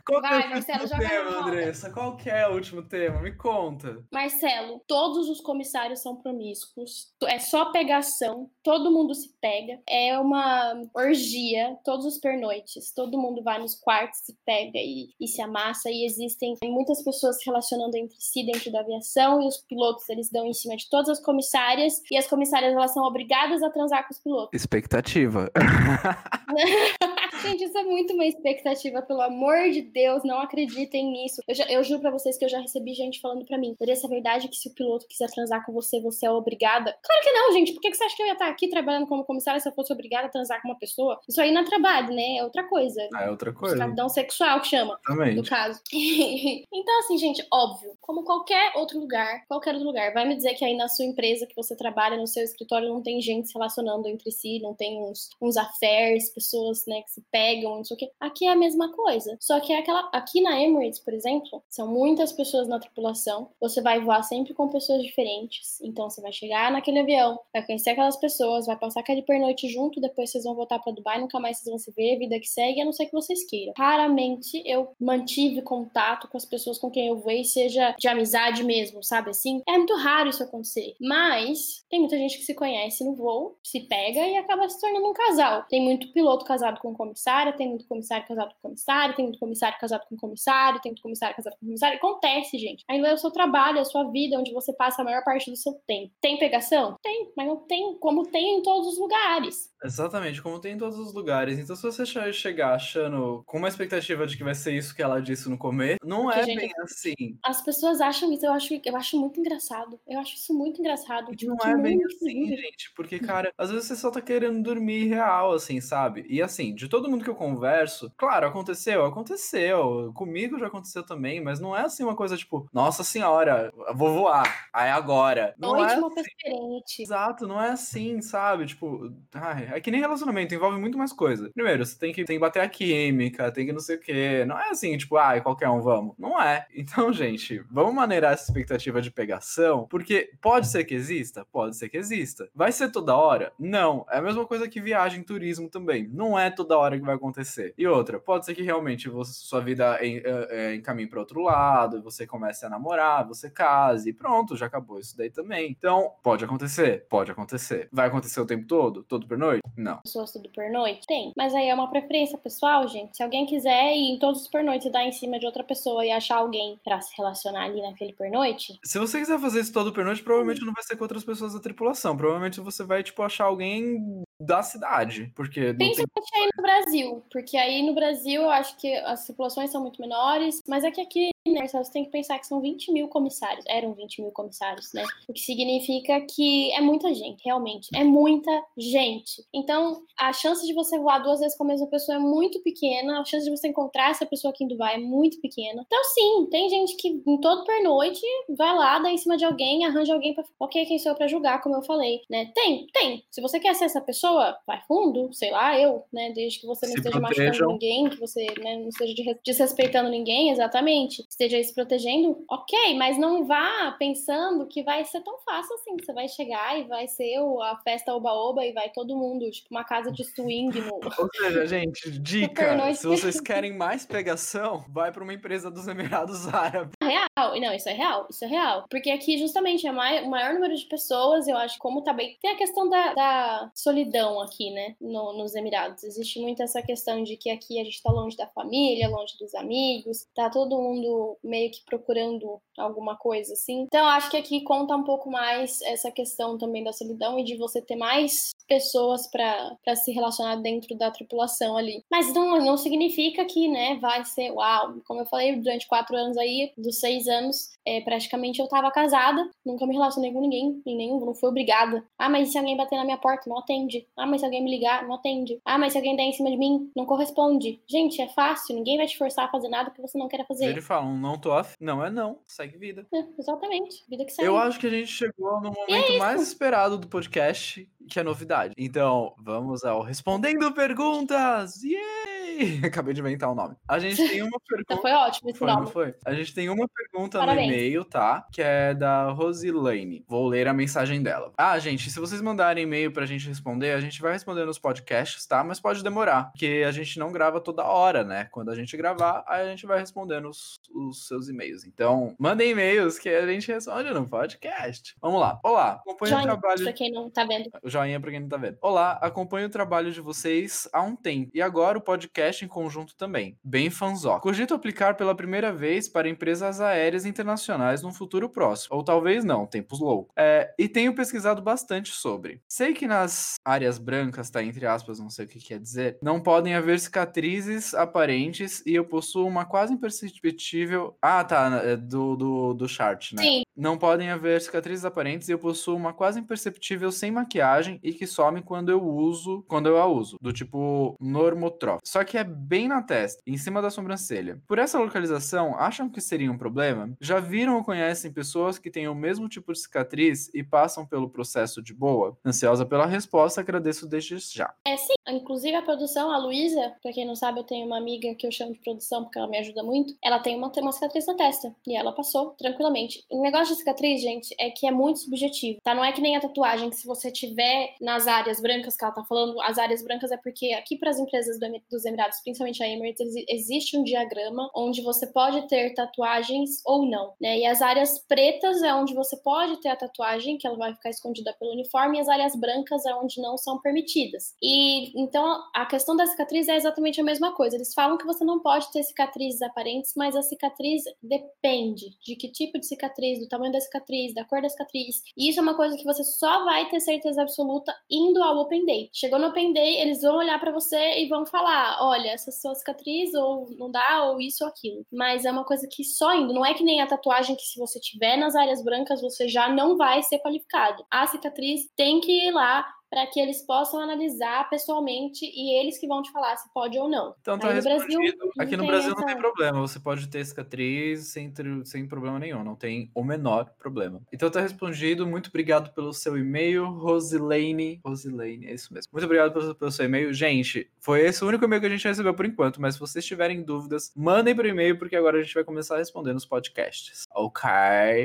Qual Vai, é o Marcelo, último tema, Andressa? Qual que é o último tema? Me conta. Marcelo, todos os comissários são promíscuos. É só pegação. Todo mundo se pega. É uma orgia. Todos os pernoites. Todo mundo vai nos quartos, se pega e, e se amassa. E existem muitas pessoas se relacionando entre si dentro da aviação. E os pilotos, eles dão em cima de todas as comissárias. E as comissárias, elas são obrigadas a transar com os pilotos. Expectativa. <laughs> Gente, isso é muito uma expectativa, pelo amor de Deus, não acreditem nisso. Eu, já, eu juro pra vocês que eu já recebi gente falando pra mim, poderia ser verdade que se o piloto quiser transar com você, você é obrigada? Claro que não, gente. Por que você acha que eu ia estar aqui trabalhando como comissária se eu fosse obrigada a transar com uma pessoa? Isso aí não é trabalho, né? É outra coisa. Ah, é outra coisa. Escravidão sexual que chama. Também. No caso. <laughs> então, assim, gente, óbvio, como qualquer outro lugar, qualquer outro lugar, vai me dizer que aí na sua empresa que você trabalha, no seu escritório, não tem gente se relacionando entre si, não tem uns, uns affairs, pessoas, né, que se pegam, não sei o quê. Aqui é a mesma coisa. Só que é aquela. Aqui na Emirates, por exemplo, são muitas pessoas na tripulação. Você vai voar sempre com pessoas diferentes. Então você vai chegar naquele avião, vai conhecer aquelas pessoas, vai passar aquele pernoite junto, depois vocês vão voltar para Dubai, nunca mais vocês vão se ver, vida que segue, a não ser que vocês queiram. Raramente eu mantive contato com as pessoas com quem eu voei, seja de amizade mesmo, sabe assim? É muito raro isso acontecer. Mas tem muita gente que se conhece no voo, se pega e acaba se tornando um casal. Tem muito piloto casado com comissária, tem muito comissário casado com comissário, tem muito comissário casado com comissário, tem muito comissário casado com comissário. Acontece, gente. Ainda é o seu trabalho, é a sua vida, onde você passa a maior parte do seu tempo. Tem pegação? Tem, mas não tem como tem em todos os lugares. Exatamente, como tem em todos os lugares. Então, se você chegar achando com uma expectativa de que vai ser isso que ela disse no começo, não Porque, é gente, bem assim. As pessoas acham isso, eu acho, eu acho muito engraçado. Eu acho isso muito engraçado. Tipo, não é bem assim, gente. Porque, cara, às vezes você só tá querendo dormir real, assim, sabe? E assim, de todo mundo que eu converso, claro, aconteceu, aconteceu. Comigo já aconteceu também, mas não é assim uma coisa tipo, nossa senhora, vou voar, aí agora. Não Noite é uma assim. diferente. Exato, não é assim, sabe? Tipo, ai, é que nem relacionamento, envolve muito mais coisa. Primeiro, você tem que, tem que bater a química, tem que não sei o quê. Não é assim, tipo, ai, qualquer um, vamos. Não é. <laughs> Então, gente, vamos maneirar essa expectativa de pegação, porque pode ser que exista? Pode ser que exista. Vai ser toda hora? Não. É a mesma coisa que viagem, turismo também. Não é toda hora que vai acontecer. E outra, pode ser que realmente você, sua vida em, é, encaminhe para outro lado, você comece a namorar, você case, e pronto, já acabou isso daí também. Então, pode acontecer, pode acontecer. Vai acontecer o tempo todo? Todo por noite? Não. Pessoas tudo pernoite? Tem. Mas aí é uma preferência pessoal, gente. Se alguém quiser ir em todos os pernoites e dar em cima de outra pessoa e achar alguém para se relacionar ali naquele pernoite. Se você quiser fazer isso todo pernoite, provavelmente não vai ser com outras pessoas da tripulação. Provavelmente você vai, tipo, achar alguém da cidade, porque Principalmente tem... aí no Brasil, porque aí no Brasil eu acho que as tripulações são muito menores, mas é que aqui né, você tem que pensar que são 20 mil comissários, eram 20 mil comissários, né? O que significa que é muita gente, realmente, é muita gente. Então, a chance de você voar duas vezes com a mesma pessoa é muito pequena, a chance de você encontrar essa pessoa aqui em Dubai é muito pequena. Então, sim, tem gente que em todo pernoite vai lá, dá em cima de alguém, arranja alguém pra. Ok, quem sou eu pra julgar, como eu falei, né? Tem, tem. Se você quer ser essa pessoa, vai fundo, sei lá, eu, né? Desde que você não Se esteja protejam. machucando ninguém, que você né, não esteja de- desrespeitando ninguém, exatamente, esteja se protegendo, ok, mas não vá pensando que vai ser tão fácil assim. que Você vai chegar e vai ser a festa oba-oba e vai todo mundo, tipo, uma casa de swing no. <laughs> Ou seja, gente, <laughs> dica: se vocês querem mais pegação, vai pra uma empresa dos Emirados <laughs> Árabes. Real, não, isso é real, isso é real. Porque aqui, justamente, é o maior número de pessoas, eu acho, como tá bem. Tem a questão da, da solidão aqui, né, no- nos Emirados. Existe muito essa questão de que aqui a gente tá longe da família, longe dos amigos, tá todo mundo meio que procurando alguma coisa assim. Então, acho que aqui conta um pouco mais essa questão também da solidão e de você ter mais pessoas pra se relacionar dentro da tripulação ali. Mas não, não significa que, né, vai ser uau. Como eu falei, durante quatro anos aí, dos seis anos, é, praticamente eu tava casada, nunca me relacionei com ninguém, em nenhum, não fui obrigada. Ah, mas se alguém bater na minha porta, não atende. Ah, mas se alguém me ligar, não atende. Ah, mas se alguém der em cima de mim, não corresponde. Gente, é fácil, ninguém vai te forçar a fazer nada que você não queira fazer. Ele fala: não tô afim. Não é não, segue vida. É, exatamente, vida que segue. Eu acho que a gente chegou no momento mais esperado do podcast, que é novidade. Então, vamos ao Respondendo Perguntas! Yay! <laughs> Acabei de inventar o nome. A gente tem uma <laughs> Então pergunta. foi ótimo esse Foi, não nome. foi? A gente tem uma pergunta Parabéns. no e-mail, tá? Que é da Rosilane. Vou ler a mensagem dela. Ah, gente, se vocês mandarem e-mail pra gente responder, a gente vai responder nos podcasts, tá? Mas pode demorar, porque a gente não grava toda hora, né? Quando a gente gravar, aí a gente vai respondendo os, os seus e-mails. Então, mandem e-mails que a gente responde no podcast. Vamos lá. Olá, acompanho o trabalho pra quem não tá vendo. o joinha pra quem não tá vendo. Olá, acompanho o trabalho de vocês há um tempo. E agora o podcast em conjunto também. Bem fanzó. Cogito aplicar pela primeira vez para empresas aéreas internacionais num futuro próximo. Ou talvez não, tempos loucos. É, e tenho pesquisado bastante sobre. Sei que nas áreas brancas, tá? Entre aspas, não sei o que quer dizer, não podem haver cicatrizes aparentes e eu possuo uma quase imperceptível. Ah, tá. é Do, do, do chart, né? Sim, Não podem haver cicatrizes aparentes e eu possuo uma quase imperceptível sem maquiagem e que some quando eu uso, quando eu a uso, do tipo normotrófico. Só que é bem na testa, em cima da sobrancelha. Por essa localização, acham que seria um problema? Já viram ou conhecem pessoas que têm o mesmo tipo de cicatriz e passam pelo processo de boa? Ansiosa pela resposta, agradeço desde já. É sim, inclusive a produção, a Luísa, pra quem não sabe, eu tenho uma amiga que eu chamo de produção porque ela me ajuda muito. Ela tem uma, tem uma cicatriz na testa e ela passou tranquilamente. O negócio de cicatriz, gente, é que é muito subjetivo, tá? Não é que nem a tatuagem, que se você tiver nas áreas brancas que ela tá falando, as áreas brancas é porque aqui para as empresas do dos Emirados, principalmente a Emirates, exi- existe um diagrama onde você pode ter tatuagens ou não, né? E as áreas pretas é onde você pode ter a tatuagem, que ela vai ficar escondida pelo uniforme, e as áreas brancas é onde não são permitidas. E então a questão da cicatriz é exatamente a mesma coisa. Eles falam que você não pode ter cicatrizes aparentes, mas a cicatriz depende de que tipo de cicatriz, do tamanho da cicatriz, da cor da cicatriz. E isso é uma coisa que você só vai ter certeza absoluta indo ao Open Day. Chegou no Open Day, eles vão olhar pra você e vão falar: olha, essa sua cicatriz, ou não dá, ou isso ou aquilo. Mas é uma coisa que só indo, não é que nem a tatuagem que se você tiver nas áreas brancas, você já não vai ser qualificado. A cicatriz tem que ir lá para que eles possam analisar pessoalmente e eles que vão te falar se pode ou não. Então tá Aí no Brasil, não Aqui no Brasil não essa- tem problema. Você pode ter cicatriz sem, sem problema nenhum. Não tem o menor problema. Então tá respondido. Muito obrigado pelo seu e-mail, Rosilane. Rosilane, é isso mesmo. Muito obrigado pelo, pelo seu e-mail. Gente, foi esse o único e-mail que a gente recebeu por enquanto. Mas se vocês tiverem dúvidas, mandem por e-mail, porque agora a gente vai começar a responder nos podcasts. Ok.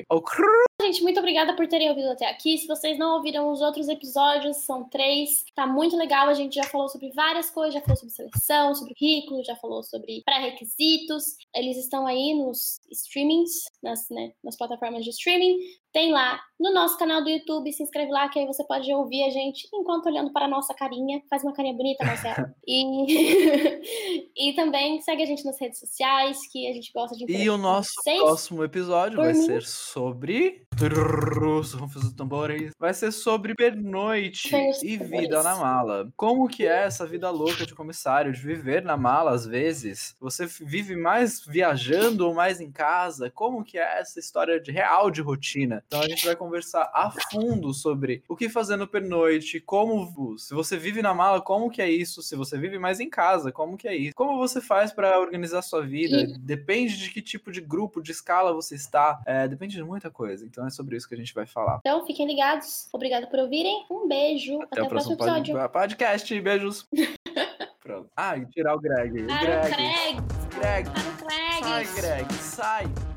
Ok. Gente, muito obrigada por terem ouvido até aqui. Se vocês não ouviram os outros episódios, são três. Tá muito legal. A gente já falou sobre várias coisas, já falou sobre seleção, sobre currículo, já falou sobre pré-requisitos. Eles estão aí nos streamings, nas, né, nas plataformas de streaming. Tem lá no nosso canal do YouTube, se inscreve lá, que aí você pode ouvir a gente enquanto olhando para a nossa carinha. Faz uma carinha bonita, Marcelo. <laughs> e, <laughs> e também segue a gente nas redes sociais, que a gente gosta de E o nosso vocês. próximo episódio Por vai mim. ser sobre. Rufos dos tambores. Vai ser sobre pernoite e vida na mala. Como que é essa vida louca de comissário, de viver na mala às vezes? Você vive mais viajando ou mais em casa? Como que é essa história de real de rotina? Então a gente vai conversar a fundo sobre o que fazer no pernoite, como se você vive na mala, como que é isso? Se você vive mais em casa, como que é isso? Como você faz para organizar sua vida? E... Depende de que tipo de grupo, de escala você está. É, depende de muita coisa. Então é sobre isso que a gente vai falar. Então fiquem ligados. Obrigado por ouvirem. Um beijo. Até, Até o próximo, próximo episódio. Podcast. Beijos. <laughs> Pronto. Ah, e tirar o Greg. Para Greg. O Greg. Greg. Para o Greg. Sai, Greg. Sai.